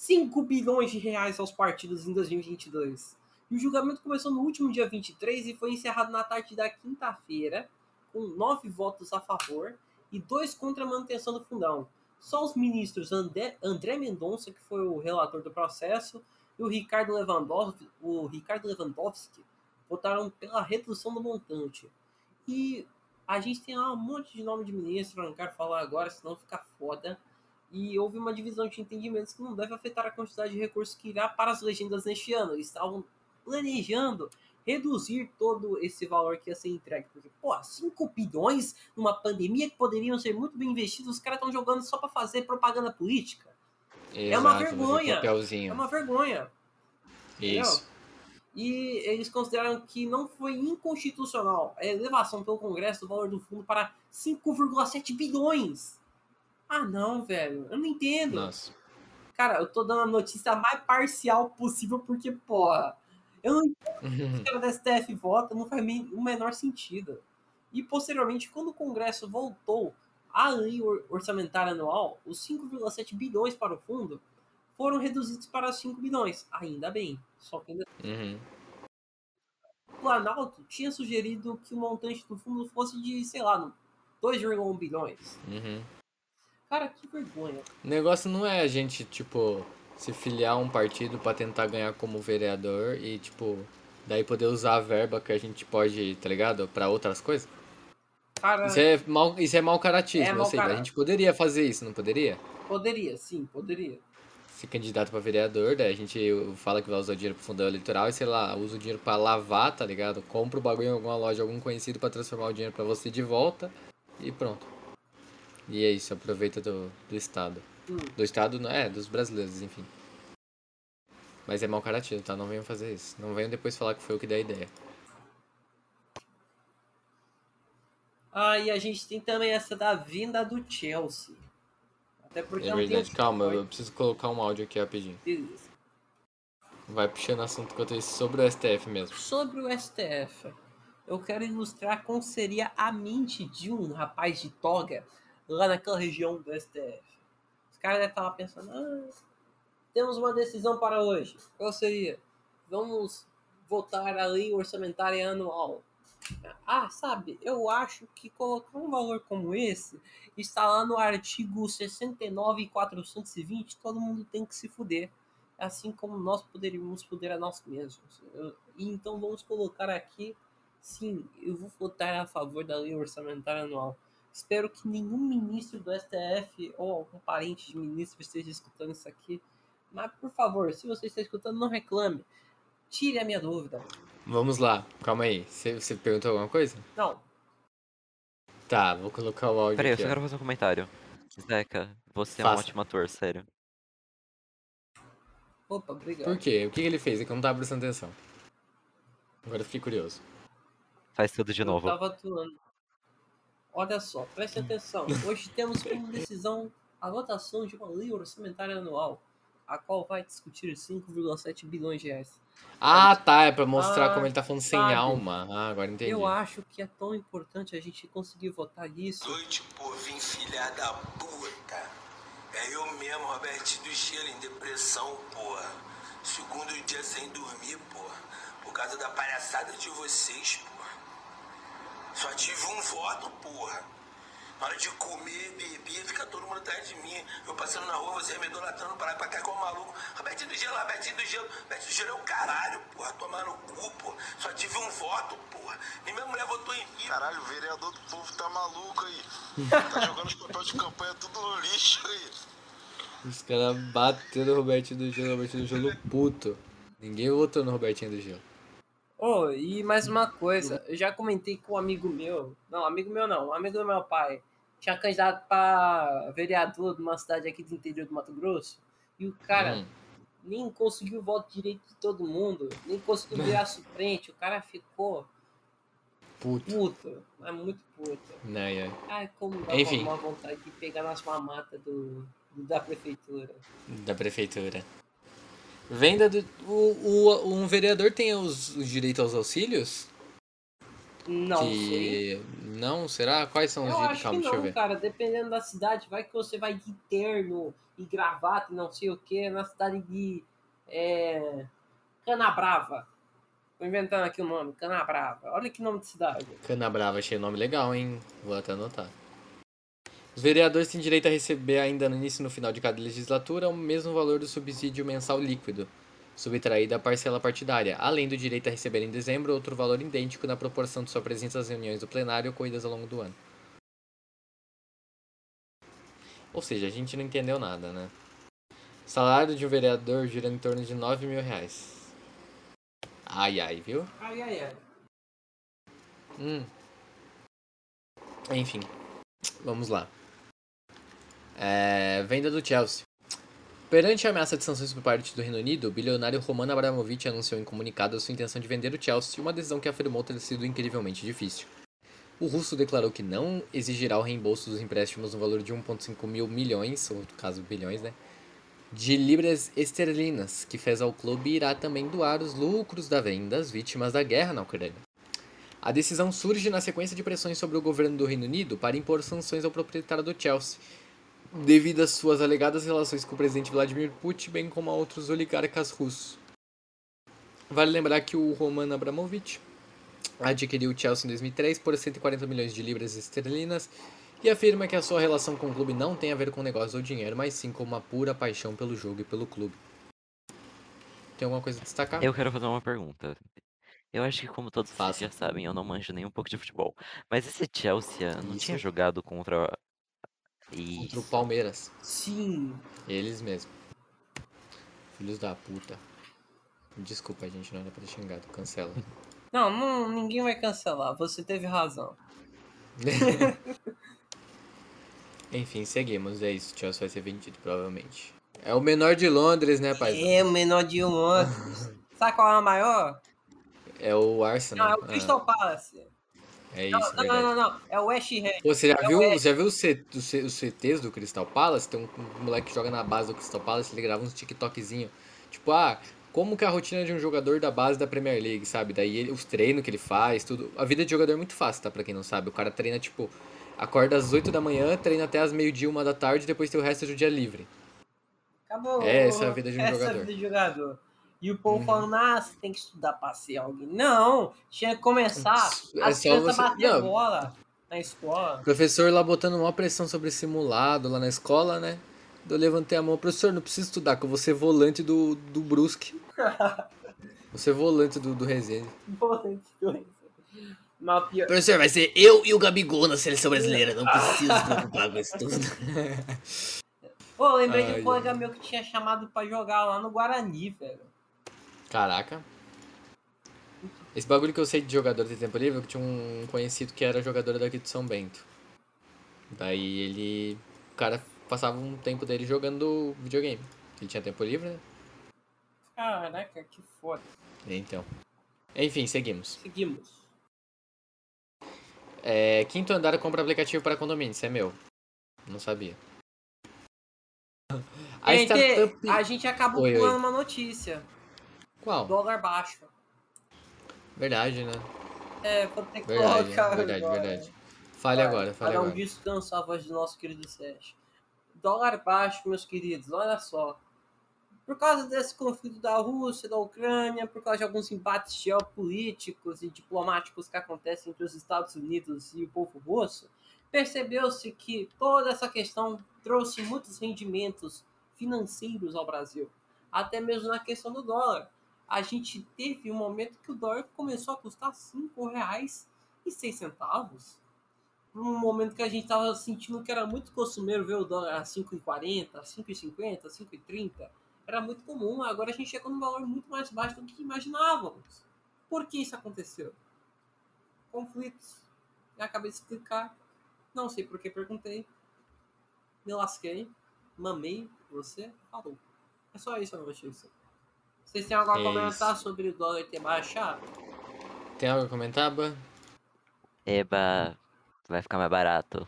5 bilhões de reais aos partidos em 2022. E o julgamento começou no último dia 23 e foi encerrado na tarde da quinta-feira, com nove votos a favor e dois contra a manutenção do fundão. Só os ministros André, André Mendonça, que foi o relator do processo, e o Ricardo Lewandowski, o Ricardo Lewandowski votaram pela redução do montante. E a gente tem lá um monte de nome de ministro, não quero falar agora, senão fica foda. E houve uma divisão de entendimentos que não deve afetar a quantidade de recursos que irá para as legendas neste ano. Eles estavam planejando reduzir todo esse valor que ia ser entregue. Porque, pô, 5 bilhões numa pandemia que poderiam ser muito bem investidos, os caras estão jogando só para fazer propaganda política. É uma Exato, fazer vergonha. papelzinho. É uma vergonha. Isso. E eles consideraram que não foi inconstitucional a elevação pelo Congresso do valor do fundo para 5,7 bilhões. Ah, não, velho. Eu não entendo. Nossa. Cara, eu tô dando a notícia mais parcial possível porque, porra, eu não entendo que o cara da STF vota, não faz o menor sentido. E, posteriormente, quando o Congresso voltou à lei or- orçamentária anual, os 5,7 bilhões para o fundo foram reduzidos para 5 bilhões. Ainda bem. Só que ainda Uhum. o Planalto tinha sugerido que o montante do fundo fosse de, sei lá, 2,1 bilhões. Uhum. Cara, que vergonha. O negócio não é a gente, tipo, se filiar a um partido pra tentar ganhar como vereador e, tipo, daí poder usar a verba que a gente pode, tá ligado? Pra outras coisas. Cara, Isso é mau, isso é mau caratismo, É eu mau sei. A caráter. gente poderia fazer isso, não poderia? poderia, sim, poderia. Se candidato pra vereador, daí a gente fala que vai usar dinheiro pro fundão eleitoral e, sei lá, usa o dinheiro pra lavar, tá ligado? Compra o bagulho em alguma loja, algum conhecido pra transformar o dinheiro pra você de volta e pronto. E é isso, aproveita do, do Estado. Hum. Do Estado, não é, dos brasileiros, enfim. Mas é mau caratismo, tá? Não venham fazer isso. Não venham depois falar que foi eu que dei a ideia. Ah, e a gente tem também essa da vinda do Chelsea. Até porque É tem verdade, o- calma, eu preciso colocar um áudio aqui rapidinho. Beleza. Vai puxando assunto enquanto isso sobre o STF mesmo. Sobre o STF, eu quero ilustrar como seria a mente de um rapaz de toga lá naquela região do STF. Os caras devem estar pensando: ah, temos uma decisão para hoje. Qual seria? Vamos votar a lei orçamentária anual. Ah, sabe, eu acho que colocar um valor como esse está lá no artigo 69 e 420, todo mundo tem que se fuder. Assim como nós poderíamos fuder a nós mesmos. Eu- então vamos colocar aqui, sim, eu vou votar a favor da lei orçamentária anual. Espero que nenhum ministro do STF ou algum parente de ministro esteja escutando isso aqui. Mas, por favor, se você está escutando, não reclame. Tire a minha dúvida. Vamos lá, calma aí. Você, você perguntou alguma coisa? Não, Tá, vou colocar o áudio Peraí, eu aqui. só quero fazer um comentário. Zeca, você é um Faça. ótimo ator, sério. opa, obrigado. Por quê? O que ele fez? É que eu não tava prestando atenção. Agora eu fiquei curioso. Faz tudo de Eu novo. tava atuando. Olha só, preste atenção. Hoje temos como decisão a votação de uma lei orçamentária anual, a qual vai discutir 5,7 bilhões de reais. Ah, tá. É pra mostrar Ah, como ele tá falando sem sabe. alma. Ah, agora entendi. Eu acho que é tão importante a gente conseguir votar isso. Noite, povinho, filha da puta. É eu mesmo, Robertinho do Gelo, em depressão, porra. Segundo dia sem dormir, porra. Por causa da palhaçada de vocês, porra. Só tive um voto, porra. Na hora de comer, beber, fica todo mundo atrás de mim. Eu passando na rua, você me idolatrando e pra cá igual um maluco. Robertinho do Gelo, Robertinho do Gelo. Robertinho do Gelo é o caralho, porra. Tomar no cu, porra. Só tive um voto, porra. Nem minha mulher votou em mim. Caralho, o vereador do povo tá maluco aí. Tá jogando os papéis de campanha tudo no lixo aí. Os caras batendo o Robertinho do Gelo, Robertinho do Gelo puto. Ninguém votou no Robertinho do Gelo. Oh, e mais uma coisa, eu já comentei com um amigo meu, não, amigo meu não, um amigo do meu pai, tinha candidato para vereador de uma cidade aqui do interior do Mato Grosso, e o cara Hum. nem conseguiu o voto direito de todo mundo, nem conseguiu virar suplente, o cara ficou Puto. puto, mas muito puto. Né, é. Ai, como dá Enfim. uma vontade de pegar nas mamatas do- da prefeitura. Da prefeitura. Venda do. O, o- um vereador tem os, os direitos aos auxílios? Não que... sei. Não? Será? Quais são os direitos? acho Calma, que deixa eu não, cara. Dependendo da cidade, vai que você vai de terno e gravata e não sei o que na cidade de é, Canabrava. Tô inventando aqui o nome, Canabrava. Olha que nome de cidade. Canabrava, achei o nome legal, hein? Vou até anotar. Os vereadores têm direito a receber ainda no início e no final de cada legislatura o mesmo valor do subsídio mensal líquido, subtraído da parcela partidária, além do direito a receber em dezembro outro valor idêntico na proporção de sua presença às reuniões do plenário ocorridas ao longo do ano. Ou seja, a gente não entendeu nada, né? O salário de um vereador gira em torno de 9 mil reais. Ai, ai, viu? Ai, ai, ai. Hum. Enfim, vamos lá. É, venda do Chelsea. Perante a ameaça de sanções por parte do Reino Unido, o bilionário Roman Abramovich anunciou em comunicado a sua intenção de vender o Chelsea, uma decisão que afirmou ter sido incrivelmente difícil. O russo declarou que não exigirá o reembolso dos empréstimos no valor de 1,5 mil milhões, ou no caso bilhões, né? De libras esterlinas, que fez ao clube irá também doar os lucros da venda às vítimas da guerra na Ucrânia. A decisão surge na sequência de pressões sobre o governo do Reino Unido para impor sanções ao proprietário do Chelsea, devido às suas alegadas relações com o presidente Vladimir Putin, bem como a outros oligarcas russos. Vale lembrar que o Roman Abramovich adquiriu o Chelsea em 2003 por 140 milhões de libras esterlinas e afirma que a sua relação com o clube não tem a ver com negócio ou dinheiro, mas sim com uma pura paixão pelo jogo e pelo clube. Tem alguma coisa a destacar? Eu quero fazer uma pergunta. Eu acho que, como todos vocês Faça. já sabem, eu não manjo nem um pouco de futebol. Mas esse Chelsea não tinha Isso. jogado contra. Contra o. Palmeiras. Sim. Eles mesmos. Filhos da puta. Desculpa, gente, não era pra ter xingado. Cancela. Não, não, ninguém vai cancelar. Você teve razão. Enfim, seguimos. É isso. O Chelsea vai ser vendido, provavelmente. É o menor de Londres, né, pai? É o menor de Londres. Sabe qual é o maior? É o Arsenal. Não, é o Crystal Palace. É Não, isso, não, verdade. não, não, não. É o West Ham. Pô, você já É viu, West. já viu os, CTs do Crystal Palace? Tem um, moleque que joga na base do Crystal Palace, ele grava uns TikTokzinho. Tipo, ah, como que é a rotina de um jogador da base da Premier League, sabe? Daí ele- os treinos que ele faz, tudo. A vida de jogador é muito fácil, tá? Pra quem não sabe. O cara treina, tipo, acorda às 8 da manhã, treina até às meio-dia, uma da tarde, depois tem o resto do dia livre. Acabou. Essa é a vida de um Essa é a jogador. vida de jogador. E o povo Uhum. falando, ah, você tem que estudar pra ser alguém. Não, tinha que começar É as só crianças você- bater não. bola na escola. O professor lá botando uma pressão sobre esse simulado lá na escola, né? Eu levantei a mão, professor, não precisa estudar, que eu vou ser volante do, do Brusque. Vou ser volante do, do Resende. Mas pior, Professor, vai ser eu e o Gabigol na seleção brasileira, não preciso se preocupar com isso tudo. Pô, eu lembrei de Ai, um colega meu que tinha chamado pra jogar lá no Guarani, velho. Caraca. Esse bagulho que eu sei de jogador de tempo livre, eu tinha um conhecido que era jogador daqui de São Bento. Daí ele. O cara passava um tempo dele jogando videogame. Ele tinha tempo livre, né? Caraca, que foda. Então. Enfim, seguimos. Seguimos. É, quinto andar compra aplicativo para condomínio, isso é meu. Não sabia. A Gente, startup. a gente acabou Oi, oi. pulando uma notícia. Qual? Dólar baixo. Verdade, né? É, vou ter que Verdade, colocar verdade, agora. verdade. Fale agora, fale Para dar um agora. descanso à voz do nosso querido Sérgio. Dólar baixo, meus queridos, olha só. Por causa desse conflito da Rússia, da Ucrânia, por causa de alguns embates geopolíticos e diplomáticos que acontecem entre os Estados Unidos e o povo russo, percebeu-se que toda essa questão trouxe muitos rendimentos financeiros ao Brasil. Até mesmo na questão do dólar. A gente teve um momento que o dólar começou a custar R$ 5,06 num momento que a gente tava sentindo que era muito costumeiro ver o dólar a 5,40, 5,50, 5,30. Era muito comum, agora a gente chegou num valor muito mais baixo do que imaginávamos. Por que isso aconteceu? Conflitos. Eu acabei de explicar. Não sei por que perguntei. Me lasquei. Mamei. Você falou. É só isso a notícia. Vocês têm algo a É comentar isso. sobre o dólar ter baixado? Tem algo a comentar, Ban? Eba, vai ficar mais barato.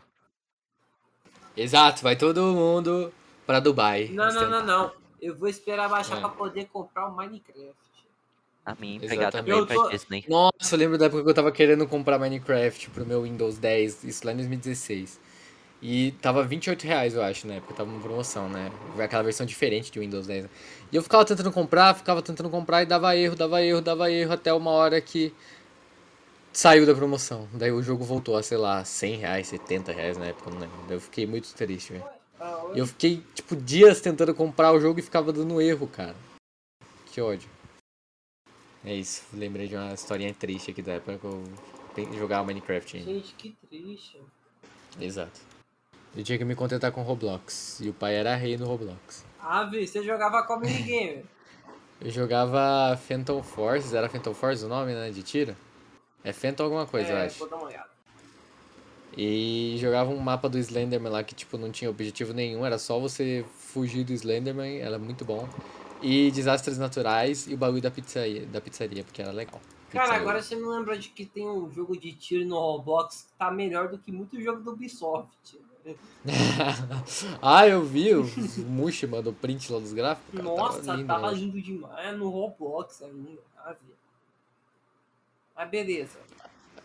Exato, vai todo mundo pra Dubai. Não, não, não, não. Eu vou esperar baixar É. pra poder comprar o Minecraft. A minha Exatamente. empregada também Eu tô- Disney. Nossa, eu lembro da época que eu tava querendo comprar Minecraft pro meu Windows 10, isso lá em 2016. E tava 28 reais, eu acho, na época, tava em promoção, né? Aquela versão diferente de Windows 10. E eu ficava tentando comprar, ficava tentando comprar e dava erro, dava erro, dava erro, até uma hora que saiu da promoção. Daí o jogo voltou a, sei lá, 100 reais, 70 reais na época, não lembro. Daí eu fiquei muito triste, velho. E eu fiquei, tipo, dias tentando comprar o jogo e ficava dando erro, cara. Que ódio. É isso, lembrei de uma historinha triste aqui da época que eu jogava Minecraft ainda. Gente, que triste. Exato. Eu tinha que me contentar com Roblox. E o pai era rei no Roblox. Ave, você jogava com minigame. Eu jogava Phantom Forces, era Phantom Force o nome, né? De tiro? É Phantom alguma coisa, eu é, acho. vou dar uma olhada. E jogava um mapa do Slenderman lá que, tipo, não tinha objetivo nenhum, era só você fugir do Slenderman, era muito bom. E desastres naturais e o bagulho da pizzaria, da pizzaria porque era legal. Cara, agora você me lembra de que tem um jogo de tiro no Roblox que tá melhor do que muito jogo do Ubisoft. ah, eu vi, o Mushi mandou print lá dos gráficos. cara, Nossa, tava tava lindo, lindo, né? demais. É no Roblox ainda. Ah. Mas beleza.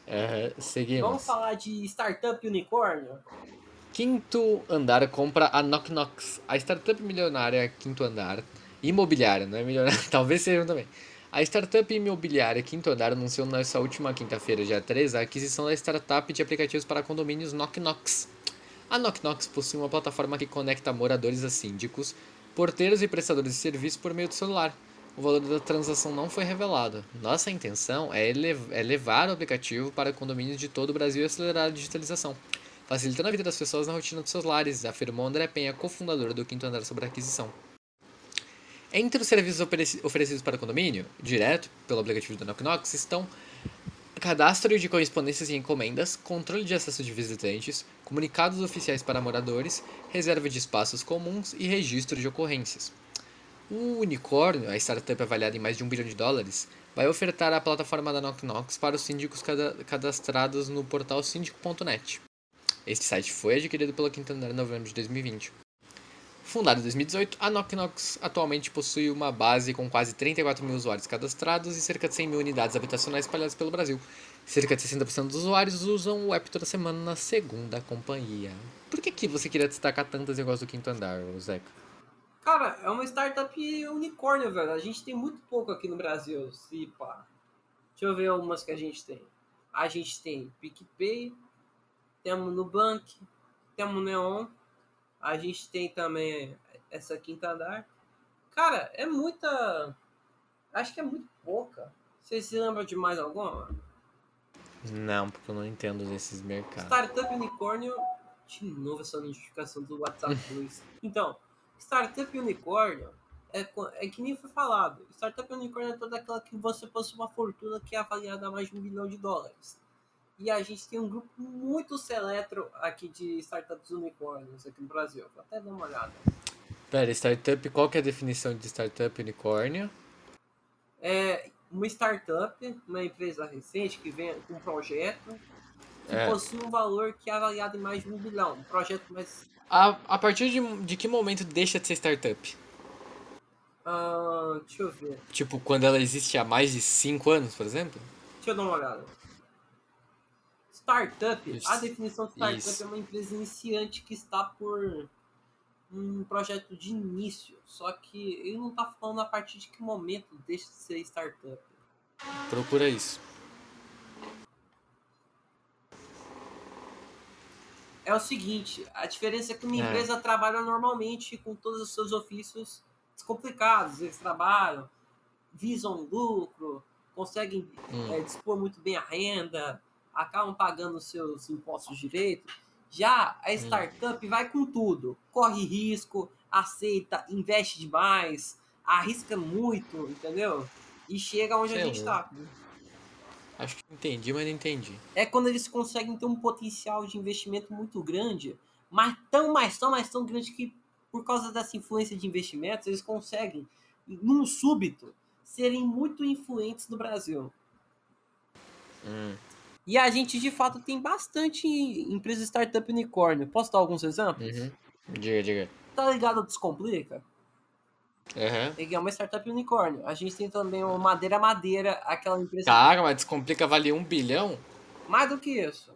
É, seguimos. Vamos falar de Startup Unicórnio? Quinto Andar compra a Knock Knocks, a startup milionária Quinto Andar, imobiliária, não é milionária, talvez seja também. A startup imobiliária Quinto Andar anunciou nessa última quinta-feira, dia 3, a aquisição da startup de aplicativos para condomínios Knock Knocks. A Knock Knocks possui uma plataforma que conecta moradores a síndicos, porteiros e prestadores de serviço por meio do celular. O valor da transação não foi revelado. Nossa intenção é, é levar o aplicativo para condomínios de todo o Brasil e acelerar a digitalização facilitando a vida das pessoas na rotina dos seus lares, afirmou André Penha, cofundador do Quinto Andar sobre a aquisição. Entre os serviços ofereci- oferecidos para condomínio, direto pelo aplicativo da Knock Knocks, estão cadastro de correspondências e encomendas, controle de acesso de visitantes, comunicados oficiais para moradores, reserva de espaços comuns e registro de ocorrências. O Unicórnio, a startup avaliada em mais de um bilhão de dólares, vai ofertar a plataforma da Knock Knocks para os síndicos cada- cadastrados no portal síndico.net. Este site foi adquirido pela Quinta Andar em novembro de 2020. Fundada em 2018, a Knock Knocks atualmente possui uma base com quase 34 mil usuários cadastrados e cerca de 100 mil unidades habitacionais espalhadas pelo Brasil. Cerca de 60% dos usuários usam o app toda semana na segunda companhia. Por que, que você queria destacar tantos negócios do Quinto Andar, Zeca? Cara, é uma startup unicórnio, velho. A gente tem muito pouco aqui no Brasil, se pá. Deixa eu ver algumas que a gente tem. A gente tem PicPay, temos Nubank, temos Neon, a gente tem também essa quinta andar. Cara, é muita. Acho que é muito pouca. Vocês se lembram de mais alguma? Não, porque eu não entendo desses mercados. Startup Unicórnio. De novo essa notificação do WhatsApp Plus. Então, Startup Unicórnio é, é que nem foi falado. Startup Unicórnio é toda aquela que você possui uma fortuna que é avaliada a mais de um bilhão de dólares. E a gente tem um grupo muito seleto aqui de startups unicórnios aqui no Brasil. Vou até dar uma olhada. Pera, startup, qual que é a definição de startup unicórnio? É uma startup, uma empresa recente que vem com um projeto que É. possui um valor que é avaliado em mais de um bilhão. Um projeto mais. A, a partir de, de que momento deixa de ser startup? ah, deixa eu ver. Tipo, quando ela existe há mais de 5 anos, por exemplo? Deixa eu dar uma olhada. Startup, Isso. a definição de startup Isso. é uma empresa iniciante que está por um projeto de início. Só que ele não está falando a partir de que momento deixa de ser startup. Procura isso. É o seguinte, a diferença é que uma É. empresa trabalha normalmente com todos os seus ofícios descomplicados. Eles trabalham, visam lucro, conseguem Hum. é, dispor muito bem a renda, acabam pagando os seus impostos direito. Já a startup vai com tudo, corre risco, aceita, investe demais, arrisca muito, entendeu? E chega onde Cê a gente tá. Acho que entendi, mas não entendi. É quando eles conseguem ter um potencial de investimento muito grande, mas tão, mais tão, mais tão grande que por causa dessa influência de investimentos, eles conseguem, num súbito, serem muito influentes no Brasil. Hum. E a gente, de fato, tem bastante empresa startup unicórnio. Posso dar alguns exemplos? Uhum. Diga, diga. Tá ligado ao Descomplica? Aham. Ele é uma startup unicórnio. A gente tem também o Madeira Madeira, aquela empresa... Caraca, mas Descomplica vale um bilhão? Mais do que isso.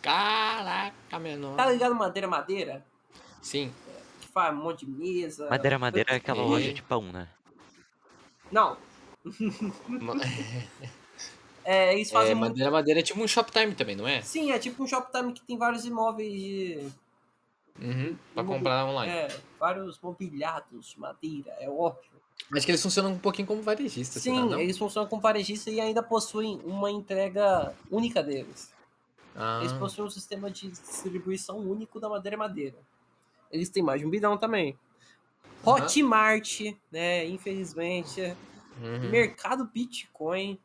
Caraca, menor. Tá ligado Madeira Madeira? Sim. Que faz um monte de mesa... Madeira Madeira é aquela E- loja de pão, né? Não, é, eles fazem É, muito... madeira, madeira é tipo um Shoptime também, não é? Sim, é tipo um Shoptime que tem vários imóveis de... Uhum. Pra comprar online. É, vários mobiliados de madeira, é óbvio. Acho que eles funcionam um pouquinho como varejistas, Sim, não? eles funcionam como varejista e ainda possuem uma entrega única deles. Ah, Eles possuem um sistema de distribuição único da madeira madeira. Eles têm mais de um bilhão também. Hotmart, né? Infelizmente. Uhum. Mercado Bitcoin,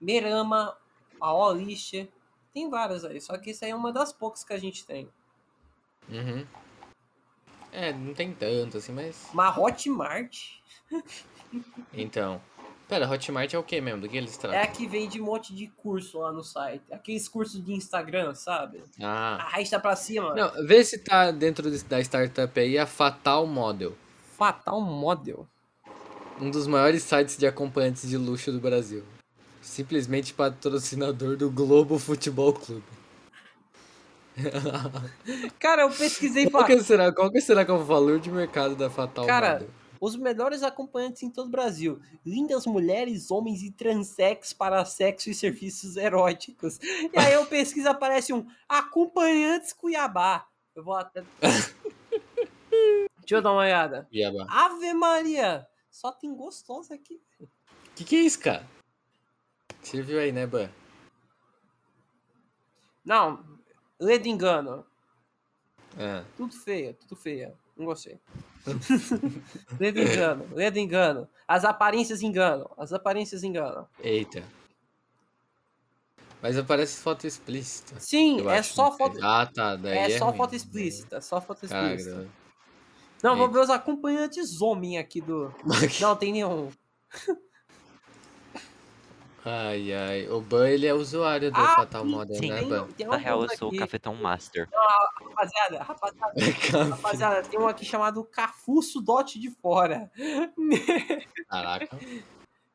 Merama, a Olist. Tem várias aí, só que isso aí é uma das poucas que a gente tem. Uhum. É, não tem tanto assim, mas. Mas Hotmart Então. Pera, Hotmart é o que mesmo? Do que eles é tratam? a que vende um monte de curso lá no site. Aqueles cursos de Instagram, sabe? Ah. Arrasta pra cima. Não, vê se tá dentro da startup aí a Fatal Model. Fatal Model. Um dos maiores sites de acompanhantes de luxo do Brasil. Simplesmente patrocinador do Globo Futebol Clube. Cara, eu pesquisei Qual que será, qual que será que é o valor de mercado da Fatal Cara, Model? os melhores acompanhantes em todo o Brasil. Lindas mulheres, homens e transex para sexo e serviços eróticos. E aí eu pesquiso, aparece um acompanhantes Cuiabá. Eu vou até. Deixa eu dar uma olhada. Iaba. Ave Maria! Só tem gostosa aqui. Que que é isso, cara? Você viu aí, né, Ban? Não, ledo engano. Ah. Tudo feia, tudo feia. Não gostei. ledo engano, ledo engano. As aparências enganam, as aparências enganam. Eita. Mas aparece foto explícita. Sim, é acho, só foto. Ah, tá. Daí É é só ruim. foto explícita, só foto explícita. Não, vou Eita. ver os acompanhantes homem aqui do. Não, tem nenhum. Ai, ai. O Ban, ele é usuário do Ah, Fatal sim, Model, sim. né, Tem, Ban? tem Na real, eu sou o aqui. cafetão master. Rapaziada, rapaziada, rapaziada, tem um aqui chamado Cafuço Dote de Fora. Caraca.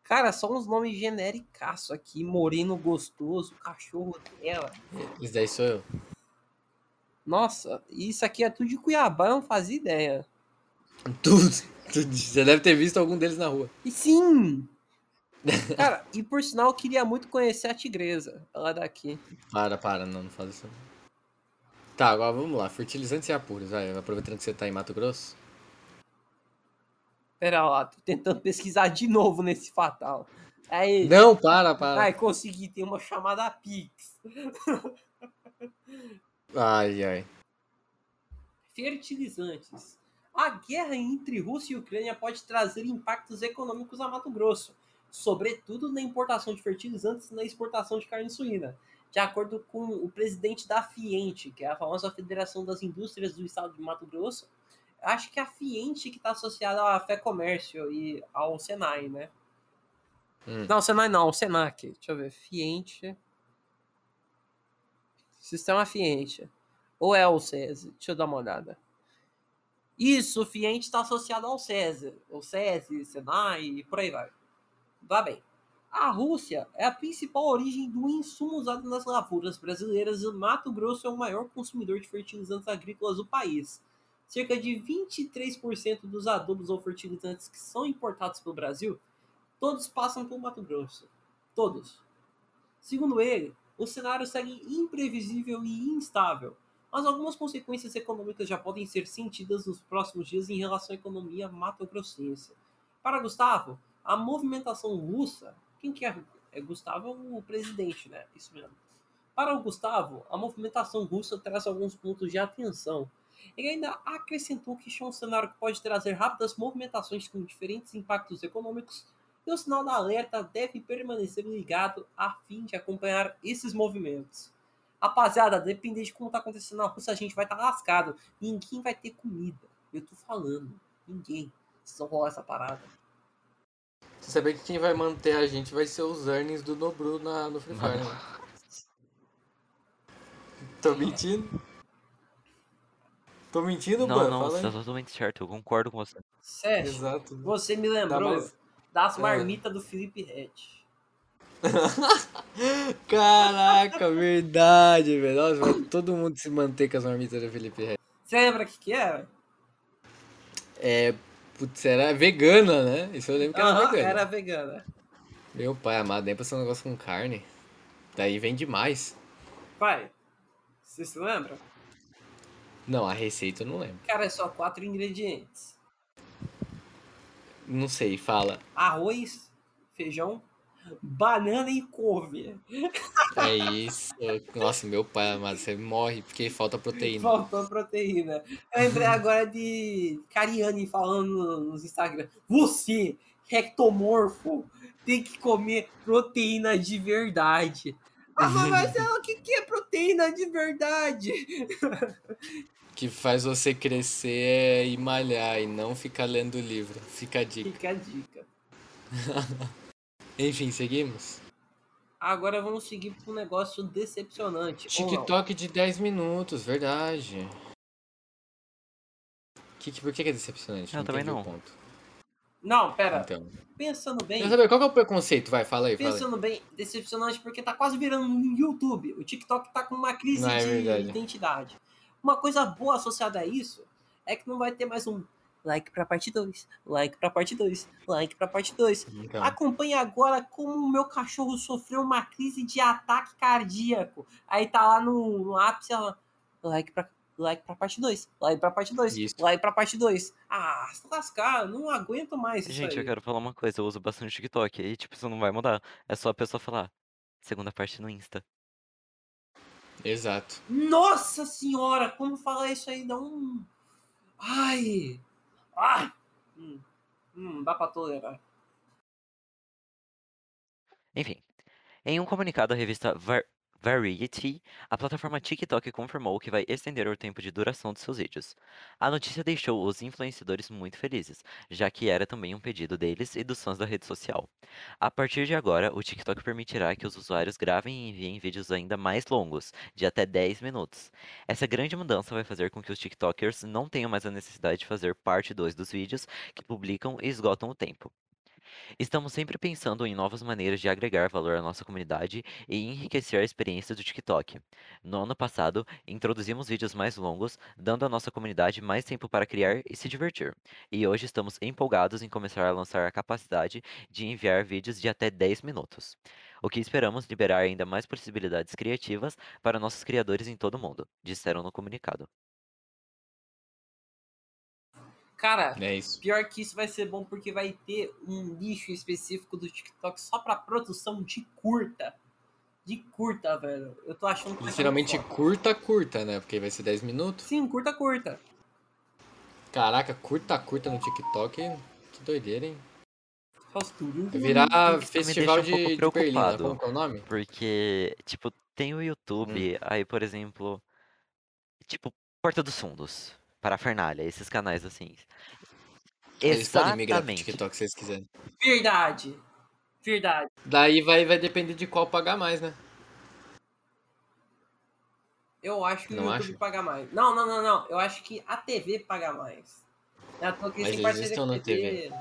Cara, só uns nomes genéricaço aqui. Moreno gostoso, cachorro dela. Esse daí sou eu. Nossa, isso aqui é tudo de Cuiabá, eu não fazia ideia. Tudo. tudo. Você deve ter visto algum deles na rua. E sim! Cara, e por sinal, eu queria muito conhecer a tigresa. Ela é daqui. Para, para, não, não faz isso. Tá, agora vamos lá. Fertilizantes e apuros, vai. Aproveitando que você tá em Mato Grosso. Pera lá, tô tentando pesquisar de novo nesse fatal. Aí, Não, para, para. ai, consegui, tem uma chamada Pix. Ai, ai. Fertilizantes. A guerra entre Rússia e Ucrânia pode trazer impactos econômicos a Mato Grosso, sobretudo na importação de fertilizantes e na exportação de carne suína. De acordo com o presidente da FIENTE, que é a famosa Federação das Indústrias do Estado de Mato Grosso, acho que é a FIENTE que está associada à Fé Comércio e ao Senai, né? Hum. Não, Senai não, o Senac. Deixa eu ver. Fiente. Sistema Fiente. Ou é o SESI? Deixa eu dar uma olhada. Isso, o Fiente está associado ao SESI. O SESI, Senai e por aí vai. Vá bem. A Rússia é a principal origem do insumo usado nas lavouras brasileiras e Mato Grosso é o maior consumidor de fertilizantes agrícolas do país. Cerca de 23% dos adubos ou fertilizantes que são importados pelo Brasil todos passam por Mato Grosso. Todos. Segundo ele, o cenário segue imprevisível e instável, mas algumas consequências econômicas já podem ser sentidas nos próximos dias em relação à economia mato-grossense. Para Gustavo, a movimentação russa. Quem que é? É Gustavo o presidente, né? Isso mesmo. Para o Gustavo, a movimentação russa traz alguns pontos de atenção. Ele ainda acrescentou que este é um cenário que pode trazer rápidas movimentações com diferentes impactos econômicos e o sinal da alerta deve permanecer ligado a fim de acompanhar esses movimentos. Rapaziada, dependendo de como tá acontecendo na Rússia, a gente vai estar tá lascado. Ninguém vai ter comida. Eu tô falando. Ninguém. Vocês vão rolar essa parada. Você sabia que quem vai manter a gente vai ser os earnings do Nobru na, no Free Fire, né? Tô mentindo? Tô mentindo, Não, Ban? não, Fala você tá totalmente certo, eu concordo com você. Sérgio, Exato. você me lembrou mais- das É. marmitas do Felipe Rett. Caraca, verdade, velho. Nossa, vai todo mundo se manter com as marmitas do Felipe Ré. Você lembra o que, que era? É, putz, era vegana, né? Isso eu lembro que era vegana. era vegana. Meu pai amado, nem pra ser um negócio com carne. Daí vem demais. Pai, você se lembra? Não, a receita eu não lembro. Cara, é só quatro ingredientes. Não sei, fala. Arroz, feijão, banana e couve. É isso. Nossa, meu pai amado, você morre porque falta proteína. Faltou proteína. Eu lembrei agora de Cariane falando nos Instagram. Você, rectomorfo, tem que comer proteína de verdade. Ah, mas Marcelo, o que, que é proteína de verdade? que faz você crescer e malhar e não ficar lendo livro. Fica a dica. Fica a dica. Enfim, seguimos? Agora vamos seguir para um negócio decepcionante. não. TikTok de 10 minutos, verdade. Que, que, por que que é decepcionante? Eu também entendi o não. ponto. Não, pera. Então. Pensando bem, Quer saber qual que é o preconceito? Vai, fala aí, fala aí. pensando bem, decepcionante porque tá quase virando um YouTube. O TikTok tá com uma crise Não, é de verdade. identidade. Uma coisa boa associada a isso é que não vai ter mais um like pra parte 2, like pra parte 2, like pra parte 2. Então, Acompanhe agora como o meu cachorro sofreu uma crise de ataque cardíaco. Aí tá lá no, no ápice, ela, like pra, like pra parte 2, like pra parte 2, Isso. like pra parte 2. Ah, se lascar, não aguento mais isso Gente, aí. eu quero falar uma coisa, eu uso bastante TikTok, e tipo, isso não vai mudar. É só a pessoa falar, segunda parte no Insta. exato. Nossa senhora, como falar isso aí dá um... Ai! Ai! Hum, hum, dá pra tolerar. Enfim, em um comunicado à revista Var- Variety, a plataforma TikTok confirmou que vai estender o tempo de duração de seus vídeos. A notícia deixou os influenciadores muito felizes, já que era também um pedido deles e dos fãs da rede social. A partir de agora, o TikTok permitirá que os usuários gravem e enviem vídeos ainda mais longos, de até 10 minutos. Essa grande mudança vai fazer com que os TikTokers não tenham mais a necessidade de fazer parte 2 dos vídeos que publicam e esgotam o tempo. Estamos sempre pensando em novas maneiras de agregar valor à nossa comunidade e enriquecer a experiência do TikTok. No ano passado, introduzimos vídeos mais longos, dando à nossa comunidade mais tempo para criar e se divertir. E hoje estamos empolgados em começar a lançar a capacidade de enviar vídeos de até 10 minutos. O que esperamos liberar ainda mais possibilidades criativas para nossos criadores em todo o mundo, disseram no comunicado. Cara, É isso. pior que isso vai ser bom porque vai ter um nicho específico do TikTok só pra produção de curta. De curta, velho. Eu tô achando que vai ser Literalmente curta, curta, né? Porque vai ser 10 minutos. Sim, curta, curta. Caraca, curta, curta no TikTok. Que doideira, hein? Faz tudo. Vai virar festival deixa um de, pouco de Berlim, né? preocupado. Como que é o nome? Porque, tipo, tem o YouTube, aí, por exemplo, tipo, Porta dos Fundos, Parafernália, esses canais assim. Eles podem migrar pro Exatamente. TikTok se eles quiserem. Verdade. Verdade. Daí vai, vai depender de qual pagar mais, né? Eu acho que Não o YouTube acha? paga mais. Não, não, não, não. Eu acho que a TV paga mais. É à toa que Mas eles têm eles parceria estão com a na TV.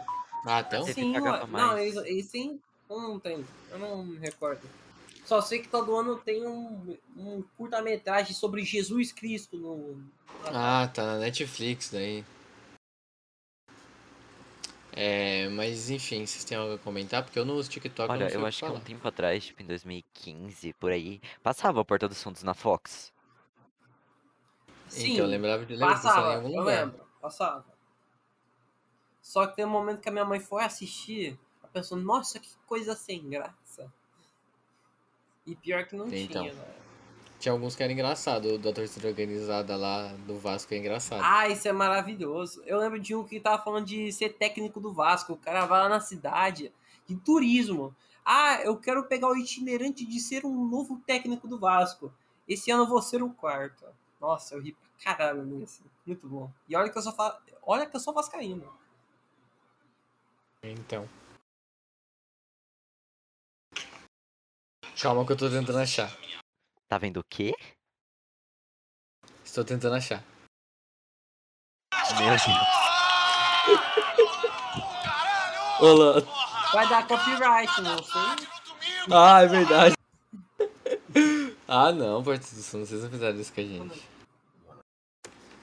Ah, então? Sim, pagava ué. não, mais. eles, eles sim. Eu não tenho. Eu não me recordo. Só sei que todo ano tem um, um curta-metragem sobre Jesus Cristo no. Ah, tá na Netflix daí. É, mas enfim, vocês têm algo a comentar? Porque eu no TikTok Olha, não sei eu o acho que há um falar. tempo atrás, tipo, em 2015, por aí, passava a Porta dos Fundos na Fox. Sim, Então eu lembrava de lembro disso em passava, algum eu lugar. lembro, passava. Só que tem um momento que a minha mãe foi assistir, a pessoa, nossa, que coisa sem graça. E pior que não Então. tinha, né? Tinha alguns que era engraçado, da torcida organizada lá do Vasco é engraçado. Ah, isso é maravilhoso. Eu lembro de um que tava falando de ser técnico do Vasco. O cara vai lá na cidade de turismo. Ah, eu quero pegar o itinerante de ser um novo técnico do Vasco. Esse ano eu vou ser o quarto. Nossa, eu ri pra caralho nesse. Muito bom. E olha que eu sou, fa... olha que eu sou vascaíno. Então. Calma que eu tô tentando achar. Tá vendo o quê? Estou tentando achar. Meu Deus. Olá. Vai dar copyright, não sei. Ah, é verdade. ah, não, Sul, vocês não fizeram isso com a gente.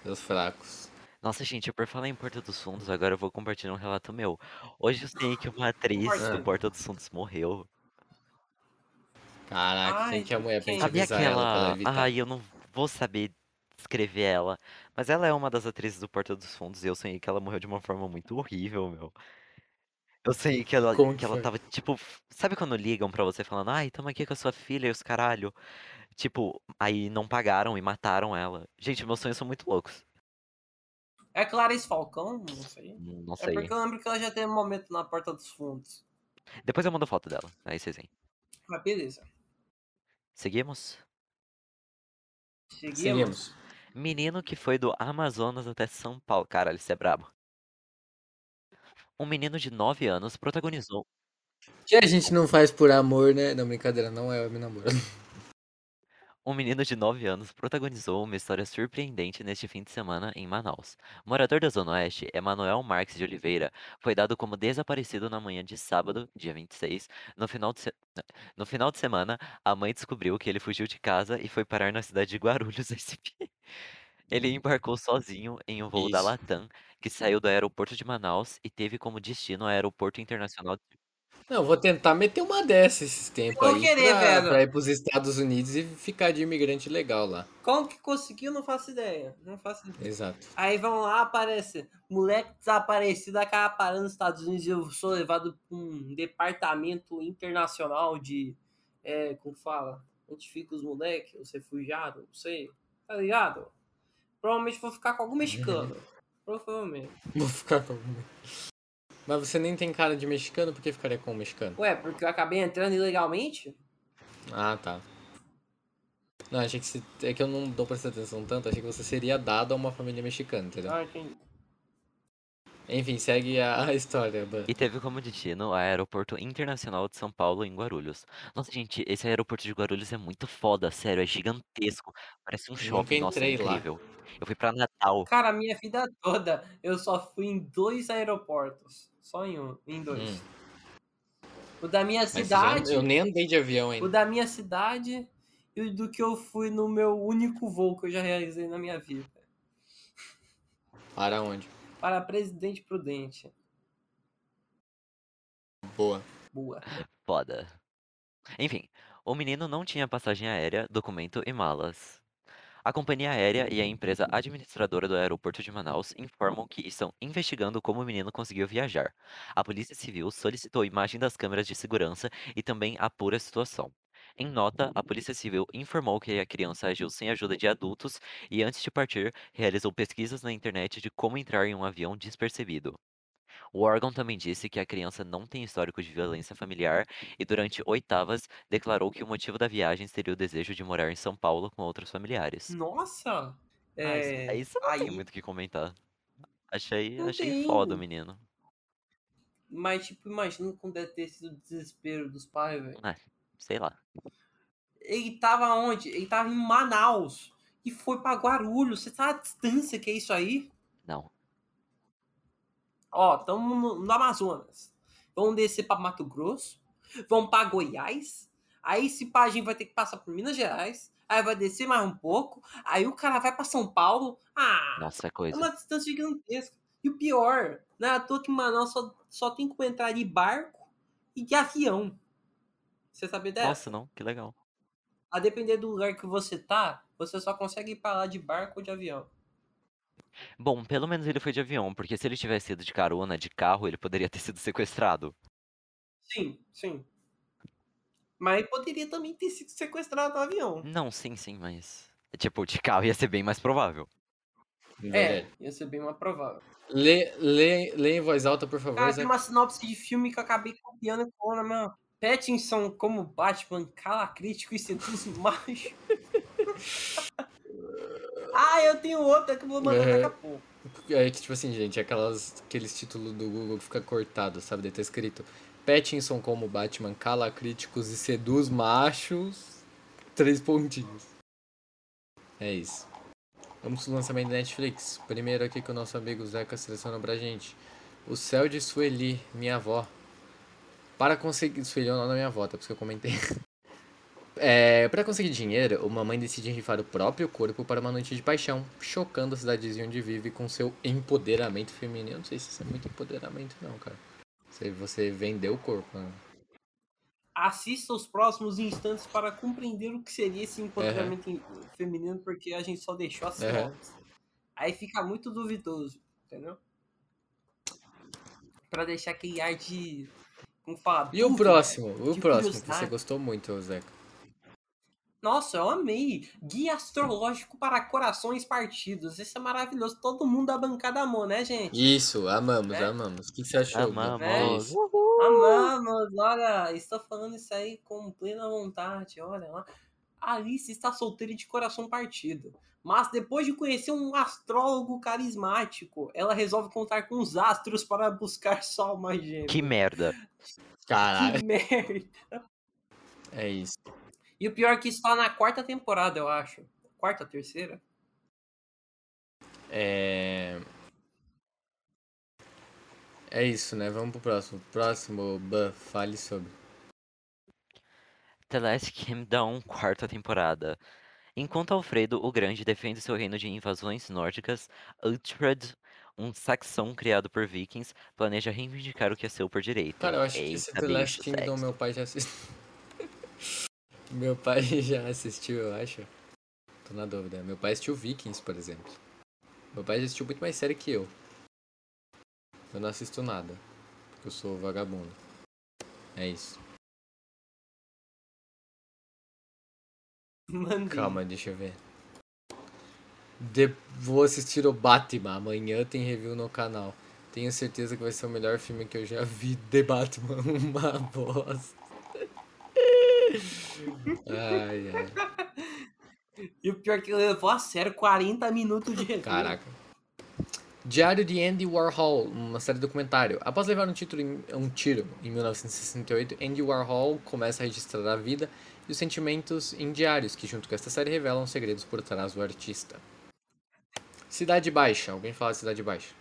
Seus fracos. Nossa, gente, por falar em Porta dos Fundos, agora eu vou compartilhar um relato meu. Hoje eu sei que uma atriz do Porta dos Fundos morreu. Caraca, Ai, que a mulher quem? ela pra ela aquela. evitar. Ai, eu não vou saber descrever ela. Mas ela é uma das atrizes do Porta dos Fundos e eu sonhei que ela morreu de uma forma muito horrível, meu. Eu sei que ela, Como que que ela foi? tava, tipo, sabe quando ligam pra você falando, ai, tamo aqui com a sua filha e os caralho? Tipo, aí não pagaram e mataram ela. Gente, meus sonhos são muito loucos. É Clarice Falcão? Não sei. Não É sei. porque eu lembro que ela já teve um momento na Porta dos Fundos. Depois eu mando foto dela, aí vocês veem. Mas beleza. Seguimos? Seguimos. Seguimos. Menino que foi do Amazonas até São Paulo. Caralho, isso é brabo. Um menino de 9 anos protagonizou. Que a gente não faz por amor, né? Não, brincadeira, não é me namoro. Um menino de 9 anos protagonizou uma história surpreendente neste fim de semana em Manaus. Morador da Zona Oeste, Emanuel Marques de Oliveira foi dado como desaparecido na manhã de sábado, dia 26. No final de, se... no final de semana, a mãe descobriu que ele fugiu de casa e foi parar na cidade de Guarulhos, SP. Ele embarcou sozinho em um voo da Isso. Latam, que saiu do aeroporto de Manaus e teve como destino o aeroporto internacional de Não, vou tentar meter uma dessa esses tempos aí querer, pra, velho. pra ir pros Estados Unidos e ficar de imigrante legal lá. Como que conseguiu? Não faço ideia. Não faço ideia. Exato. Aí vão lá, aparece. Moleque desaparecido, acaba parando nos Estados Unidos. Eu sou levado pra um departamento internacional de. É, como fala? Onde fica os moleques, os refugiados, não sei. Tá ligado? Provavelmente vou ficar com algum mexicano. Provavelmente. Vou ficar com algum. Mas você nem tem cara de mexicano, por que ficaria com um mexicano? Ué, porque eu acabei entrando ilegalmente? Ah, tá. Não, achei que você... É que eu não dou pra prestar atenção tanto, achei que você seria dado a uma família mexicana, entendeu? Ah, entendi. Enfim, segue a, história, Ban. E teve como destino o Aeroporto Internacional de São Paulo, em Guarulhos. Nossa, gente, esse aeroporto de Guarulhos é muito foda, sério, é gigantesco. Parece um shopping, nossa, é entrei lá. incrível. Eu fui pra Natal. Cara, a minha vida toda eu só fui em dois aeroportos. Só em um, em dois. Hum. O da minha cidade. já- eu nem andei de avião O ainda. da minha cidade e o do que eu fui no meu único voo que eu já realizei na minha vida. Para onde? Para Presidente Prudente. Boa. Boa. Foda. Enfim, o menino não tinha passagem aérea, documento e malas. A companhia aérea e a empresa administradora do aeroporto de Manaus informam que estão investigando como o menino conseguiu viajar. A Polícia Civil solicitou imagem das câmeras de segurança e também apura a situação. Em nota, a Polícia Civil informou que a criança agiu sem ajuda de adultos e, antes de partir, realizou pesquisas na internet de como entrar em um avião despercebido. O órgão também disse que a criança não tem histórico de violência familiar e, durante oitavas, declarou que o motivo da viagem seria o desejo de morar em São Paulo com outros familiares. Nossa! Ah, É, isso não tem aí- muito o que comentar. Achei, Não achei tem. foda o menino. Mas, tipo, imagina como deve ter sido o desespero dos pais, velho. É, sei lá. Ele tava onde? Ele tava em Manaus. E foi pra Guarulhos. Você sabe a distância que é isso aí? Não. Ó, estamos no, no Amazonas. Vamos descer pra Mato Grosso. Vamos pra Goiás. Aí se pá, a gente vai ter que passar por Minas Gerais. Aí vai descer mais um pouco. Aí o cara vai pra São Paulo. Ah, Nossa, é coisa. uma distância gigantesca. E o pior, não é à toa que Manaus só, só tem como entrar de barco e de avião. Você sabia dessa? Nossa, não, que legal. A depender do lugar que você tá, você só consegue ir pra lá de barco ou de avião. Bom, pelo menos ele foi de avião, porque se ele tivesse ido de carona, de carro, ele poderia ter sido sequestrado. Sim, sim. Mas poderia também ter sido sequestrado no avião. Não, sim, sim, mas. Tipo, de carro ia ser bem mais provável. É, ia ser bem mais provável. Lê, lê, lê em voz alta, por favor, Cara, Zé. tem uma sinopse de filme que eu acabei copiando e colando na minha. Pattinson como Batman, cala crítico e seduz macho. Ah, eu tenho outra que eu vou mandar daqui a pouco. É que, tipo assim, gente, aquelas, aqueles títulos do Google que fica cortado, sabe? Daí tá escrito Pattinson como Batman cala críticos e seduz machos. Três pontinhos. É isso. Vamos pro lançamento da Netflix. Primeiro aqui que o nosso amigo Zeca selecionou pra gente. O Céu de Sueli, minha avó. Para conseguir. Sueli é o nome da minha avó, tá? Por isso que eu comentei. É, para conseguir dinheiro, uma mãe decide rifar o próprio corpo para uma noite de paixão, chocando a cidadezinha onde vive com seu empoderamento feminino. Não sei se isso é muito empoderamento, não, cara. Você, você vendeu o corpo, né? Assista os próximos instantes para compreender o que seria esse empoderamento em- feminino, porque a gente só deixou a sinopse. Aí fica muito duvidoso, entendeu? Pra deixar aquele ar de. Como fala? E o próximo? O próximo que você gostou muito, Zeca. Nossa, eu amei. Guia astrológico para corações partidos. Esse é maravilhoso. Todo mundo da bancada amou, né, gente? Isso, amamos, É? amamos. O que você achou? Amamos. É isso. Amamos, olha, estou falando isso aí com plena vontade, olha lá. Alice está solteira e de coração partido. Mas depois de conhecer um astrólogo carismático, ela resolve contar com os astros para buscar sol mais gêmeo. Que merda. Caralho, Que merda. é isso. E o pior é que isso tá na quarta temporada, eu acho. Quarta, terceira? É. É isso, né? Vamos pro próximo. Próximo, Ban, fale sobre. The Last Kingdom, quarta temporada. Enquanto Alfredo o Grande defende seu reino de invasões nórdicas, Uhtred, um saxão criado por vikings, planeja reivindicar o que é seu por direito. Cara, eu acho que esse Eita, The Last Kingdom sexo. meu pai já assistiu. Meu pai já assistiu, eu acho. Tô na dúvida. Meu pai assistiu Vikings, por exemplo. Meu pai já assistiu muito mais série que eu. Eu não assisto nada. Porque eu sou vagabundo. É isso. Mandei. Calma, deixa eu ver. De- Vou assistir o Batman. Amanhã tem review no canal. Tenho certeza que vai ser o melhor filme que eu já vi. The Batman, uma bosta. Ai, ai. E o pior é que levou a sério 40 minutos de review. Caraca. Diário de Andy Warhol, uma série documentário. Após levar um, título em- um tiro em 1968, Andy Warhol começa a registrar a vida e os sentimentos em diários, que junto com esta série revelam segredos por trás do artista. Cidade Baixa. Alguém fala de Cidade Baixa?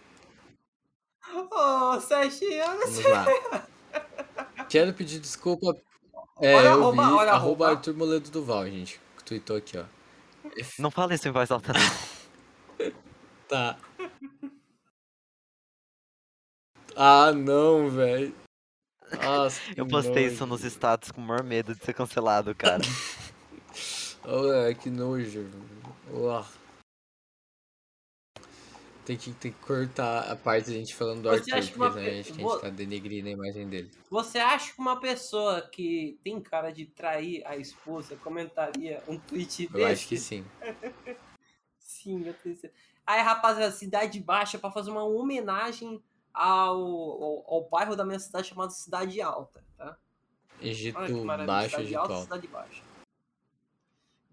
Ô, Serginho, Vamos lá. Quero pedir desculpa. É, Olha eu arroba- vi. olha arroba. Arthur Moledo Duval, gente. Que tweetou aqui, ó. Não fala isso em voz alta, não. Tá. Ah, não, velho. Nossa, Eu postei nojo. isso nos status com o maior medo de ser cancelado, cara. Oh, é, que nojo. Uau. Tem que, tem que cortar a parte da gente falando do Você Arthur, porque uma acho que a gente tá denegrindo a imagem dele. Você acha que uma pessoa que tem cara de trair a esposa comentaria um tweet desse? Eu acho que sim. Sim, eu tenho certeza. Aí, rapaziada, Cidade Baixa pra fazer uma homenagem ao, ao, ao bairro da minha cidade chamado Cidade Alta, tá? Egito baixo, Cidade Egito Alta. Cidade Baixa.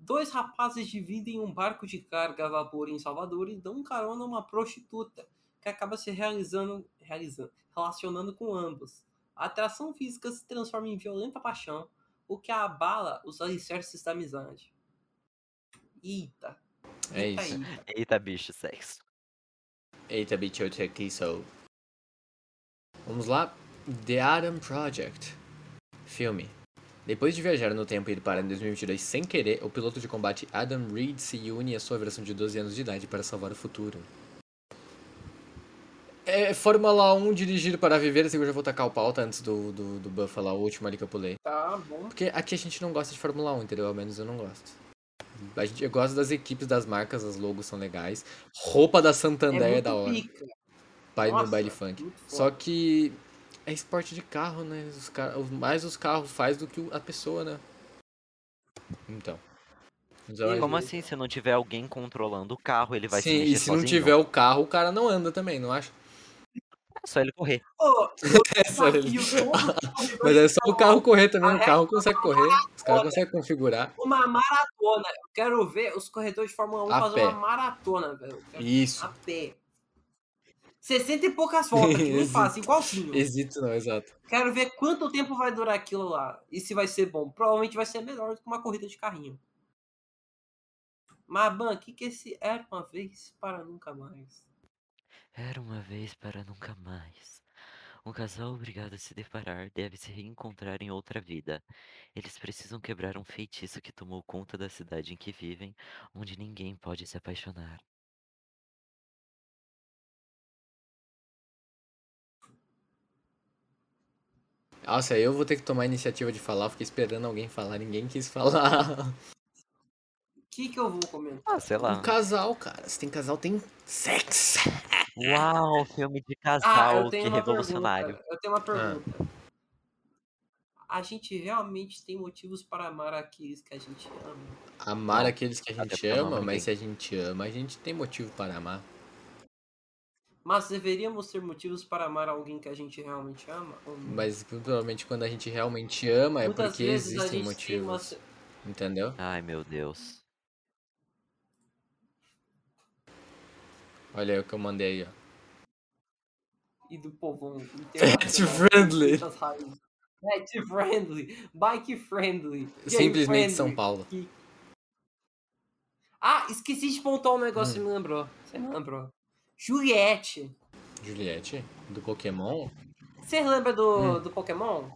Dois rapazes dividem um barco de carga a vapor em Salvador e dão carona a uma prostituta, que acaba se realizando, realizando, relacionando com ambos. A atração física se transforma em violenta paixão, o que abala os alicerces da amizade. Eita. É Eita, isso. eita. Eita, bicho, sexo. Eita, bicho, aqui sou. Vamos lá. The Adam Project. Filme. Depois de viajar no tempo e ir para em 2022 sem querer, o piloto de combate Adam Reed se une à sua versão de 12 anos de idade para salvar o futuro. É Fórmula 1 dirigido para viver, assim, eu já vou tacar o pauta antes do, do, do Buff falar o último ali que eu pulei. Tá bom. Porque aqui a gente não gosta de Fórmula 1, entendeu? Ao menos eu não gosto. A gente, eu gosto das equipes, das marcas, as logos são legais. Roupa da Santander é, muito da hora. pica. Pai no Nossa, baile funk. Só que é esporte de carro, né? Os car... Mais os carros faz do que a pessoa, né? Então. E Como assim? Se não tiver alguém controlando o carro, ele vai Sim, se mexer e se não sozinho? tiver o carro, o cara não anda também, não acha? É só ele correr. Ô, É só ele. Mas é só o carro correr também, A o carro consegue correr. Os caras conseguem configurar. uma maratona. Eu quero ver os corredores de Fórmula 1 A fazer pé. uma maratona, velho. Eu quero- Isso. A pé. 60 e poucas voltas, que Exito. fazem, igualzinho. Exito não, exato. Quero ver quanto tempo vai durar aquilo lá. E se vai ser bom. Provavelmente vai ser melhor do que uma corrida de carrinho. Mas, Ban, o que, que esse era uma vez para nunca mais? Era uma vez para nunca mais. Um casal obrigado a se deparar deve se reencontrar em outra vida. Eles precisam quebrar um feitiço que tomou conta da cidade em que vivem, onde ninguém pode se apaixonar. Nossa, eu vou ter que tomar a iniciativa de falar, eu fiquei esperando alguém falar, ninguém quis falar. O que, que eu vou comentar? Ah, sei lá. Um casal, cara. Se tem casal, tem sexo. Uau, filme de Ah, casal, que tenho uma revolucionário. pergunta. Eu tenho uma pergunta. A gente realmente tem motivos para amar aqueles que a gente ama? Amar aqueles que a Até gente ama, mas se a gente ama, a gente tem motivo para amar. Mas deveríamos ter motivos para amar alguém que a gente realmente ama? Ou não? Mas provavelmente quando a gente realmente ama é Muitas porque vezes a existem tem uma... motivos. Entendeu? Ai, meu Deus. Olha aí o que eu mandei aí, ó. E do povão Pet friendly. Pet friendly. Bike friendly. Simplesmente São friendly. Paulo. Que- Ah, esqueci de pontuar um negócio, Hum. você me lembrou. Você me lembrou. Juliette. Juliette, do Pokémon. Você lembra do, Hum. do Pokémon?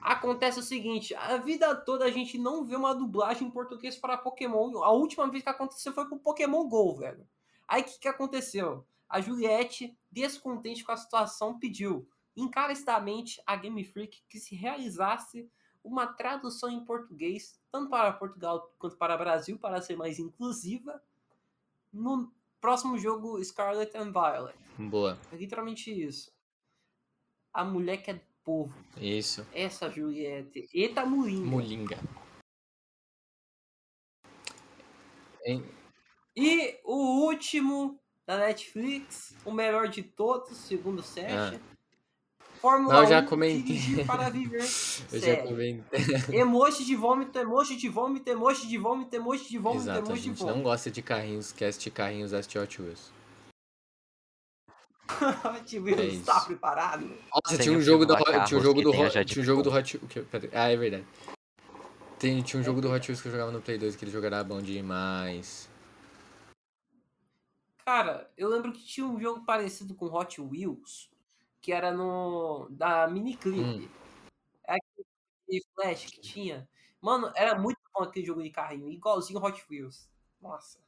Acontece o seguinte, a vida toda a gente não vê uma dublagem em português para Pokémon. A última vez que aconteceu foi com Pokémon GO, velho. Aí o que, que aconteceu? A Juliette, descontente com a situação, pediu encarecidamente a Game Freak que se realizasse uma tradução em português, tanto para Portugal quanto para Brasil, para ser mais inclusiva, no próximo jogo Scarlet and Violet. Boa. É literalmente isso. A mulher que é do povo. Isso. Essa Juliette. Eita Mulinga. Mulinga. Hein? E o último da Netflix, o melhor de todos, segundo o Sérgio. Fórmula Não, eu já 1, comentei. para viver. Eu já comentei. Emoji de vômito, emoji de vômito, emoji de vômito, emoji de vômito, Exato, a emoji de gente não vômito. gosta de carrinhos, quer assistir carrinhos, assistir Hot Wheels. tipo, É está isso. preparado? Nossa, Tem tinha um jogo lá, Hot- tinha um jogo que do Hot, tinha um jogo do. Hot, que- Ah, é verdade. Tem, tinha um jogo do Hot Wheels que eu jogava no Play 2, aquele jogo era bom demais. Cara, eu lembro que tinha um jogo parecido com Hot Wheels, que era no. da Miniclip. Hum. É aquele Flash que tinha. Mano, era muito bom aquele jogo de carrinho, igualzinho Hot Wheels. Nossa.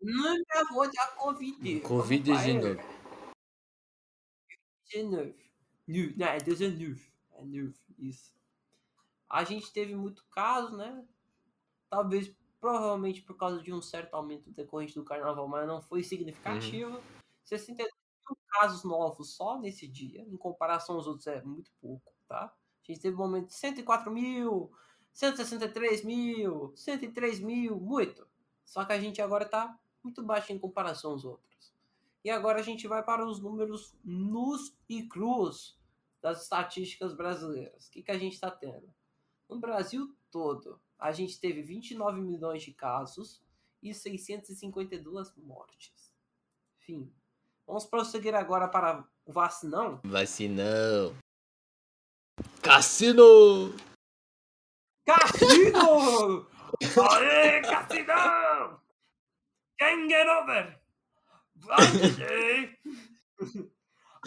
Não de a Covid. Covid-19. 19. Nu- Não, é 19. É 19, isso. A gente teve muito caso, né? Talvez, provavelmente por causa de um certo aumento decorrente do carnaval, mas não foi significativo. 62 mil casos novos só nesse dia, em comparação aos outros é muito pouco, tá? A gente teve um momento de 104 mil, 163 mil, 103 mil, muito. Só que a gente agora tá muito baixo em comparação aos outros. E agora a gente vai para os números nus e crus das estatísticas brasileiras. O que, que a gente está tendo? No Brasil todo, a gente teve 29 milhões de casos e 652 mortes. Enfim, vamos prosseguir agora para o vacinão. Vacinão. Cassino! Cassino! Aê, Cassinão! Can get over!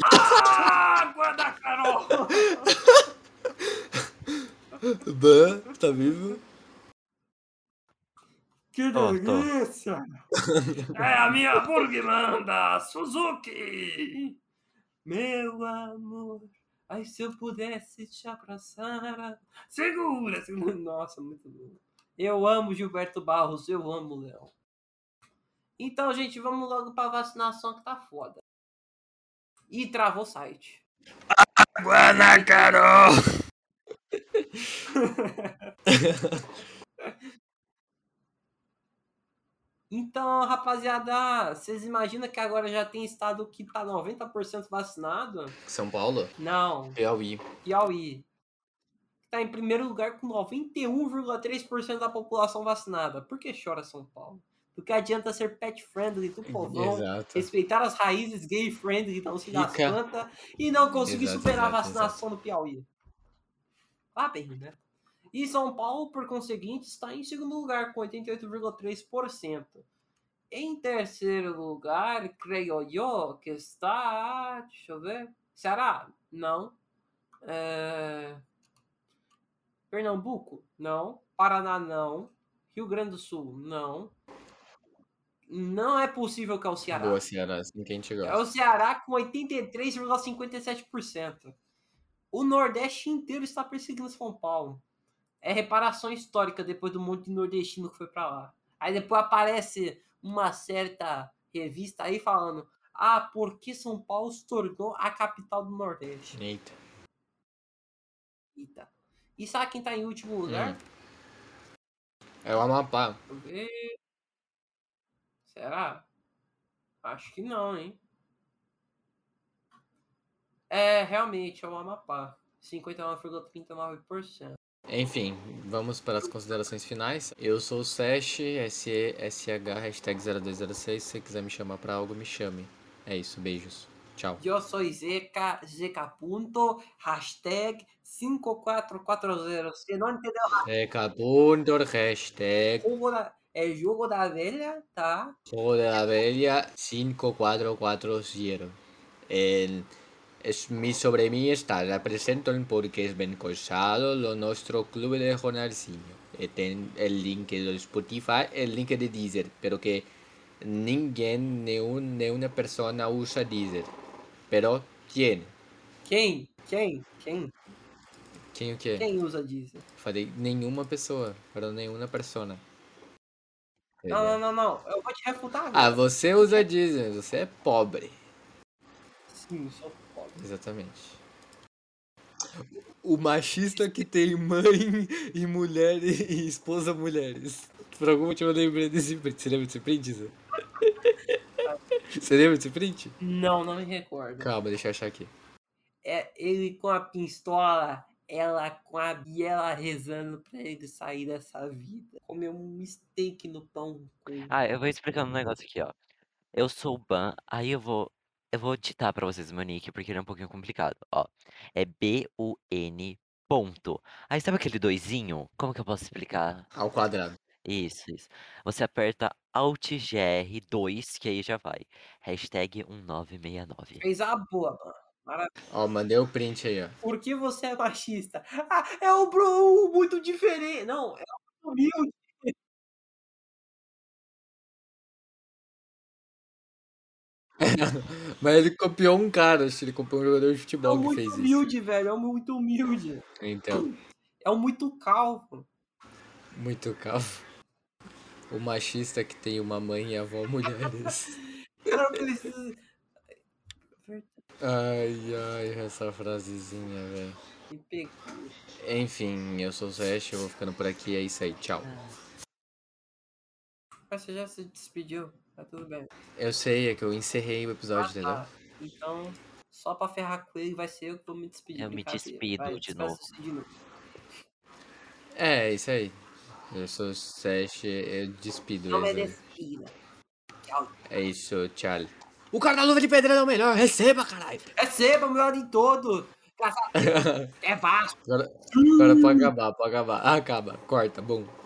Água da Carol! Ban, tá vivo? Que delícia! É a minha Burgman da Suzuki! Meu amor, ai se eu pudesse te abraçar. Segura, segura. Nossa, muito bom. Eu amo Gilberto Barros, eu amo Leão. Então, gente, vamos logo pra vacinação que tá foda. E travou o site. Água na Carol! Então, rapaziada, vocês imaginam que agora já tem estado que tá 90% vacinado? São Paulo? Não, Piauí. Piauí. Tá em primeiro lugar com 91,3% da população vacinada. Por que chora São Paulo? Porque adianta ser pet friendly do povão, Exato. respeitar as raízes gay friendly da se das Rica. plantas e não conseguir Exato, superar a exato, vacinação no Piauí. Ah, bem, né? E São Paulo, por conseguinte, está em segundo lugar com 88,3%. Em terceiro lugar, creio eu, que está. Deixa eu ver. Ceará? Não. É, Pernambuco? Não. Paraná? Não. Rio Grande do Sul? Não. Não é possível que é o Ceará. Boa, Ceará, assim que a gente É gosta. o Ceará com 83,57%. O Nordeste inteiro está perseguindo São Paulo. É reparação histórica depois do monte de nordestino que foi pra lá. Aí depois aparece uma certa revista aí falando ah, por que São Paulo se tornou a capital do Nordeste? Eita. Eita. E sabe quem tá em último lugar? É o Amapá. Será? Acho que não, hein? É, realmente, é o Amapá. 59,39%. Enfim, vamos para as considerações finais. Eu sou o Sesh, S-E-S-H, hashtag 0206. Se você quiser me chamar para algo, me chame. É isso, beijos. Tchau. Eu sou Zeca, Zeca ponto, hashtag 5440. Se não entendeu, Seca punto, hashtag jogo da, é jogo da velha, tá? Juego de la Bella 5440. El, es, mi, sobre mí está, la presento porque es ben cosado, lo nostro club de jornalzinho. E tem el link do Spotify, el link de Deezer, pero que ninguém, nenhum, nenhuma persona usa Deezer. Pero quem? Quem? Quem? Quem? Quem o quê? Quem usa Deezer? Falei nenhuma pessoa, pero nenhuma persona. Não, não, não, não. Eu vou te refutar Ah, agora. você usa Deezer, você é pobre. Sim, sou pobre. Exatamente. O machista que tem mãe e mulher e, esposa mulheres. Por algum motivo eu lembrei desse print. Você lembra desse print, Zé? Você lembra desse print? Não, não me recordo. Calma, deixa eu achar aqui. É ele com a pistola, ela com a biela rezando pra ele sair dessa vida. Comeu um steak no pão. com- Ah, eu vou explicando um negócio aqui, ó. Eu sou o Ban, aí eu vou. Eu vou digitar pra vocês o meu nick, porque ele é um pouquinho complicado. Ó. É B-U-N. Ponto. Aí sabe aquele doisinho? Como que eu posso explicar? Ao quadrado. Isso, isso. Você aperta Alt GR2, que aí já vai. Hashtag 1969. Fez a boa, mano. Maravilha. Ó, mandei o print aí, ó. Por que você é machista? Ah, é o bro muito diferente. Não, é o humilde. Mas ele copiou um cara, acho que ele copiou um jogador de É futebol o que muito fez isso. humilde, velho. É o muito humilde. Então, É o muito calvo. muito calvo. O machista que tem uma mãe e avó mulheres. Cara, precisa. Ai, ai, essa frasezinha, velho. Enfim, eu sou o Zesh, eu vou ficando por aqui, é isso aí, tchau. Mas você já se despediu. Tá tudo bem. Eu sei, é que eu encerrei o episódio, Ah, entendeu? tá. Então, só pra ferrar com ele, vai ser eu que vou me despedir. Eu me despido Vai, de despeça-se de novo. É, isso aí. Eu sou o Zesh, eu despido. Não é é isso aí. despida. Tchau. É isso, tchau. O cara da luva de pedra é o melhor, receba, caralho! Receba o melhor de todo. É Vasco. Agora, agora pode acabar, pode acabar. Ah, acaba, corta, bom.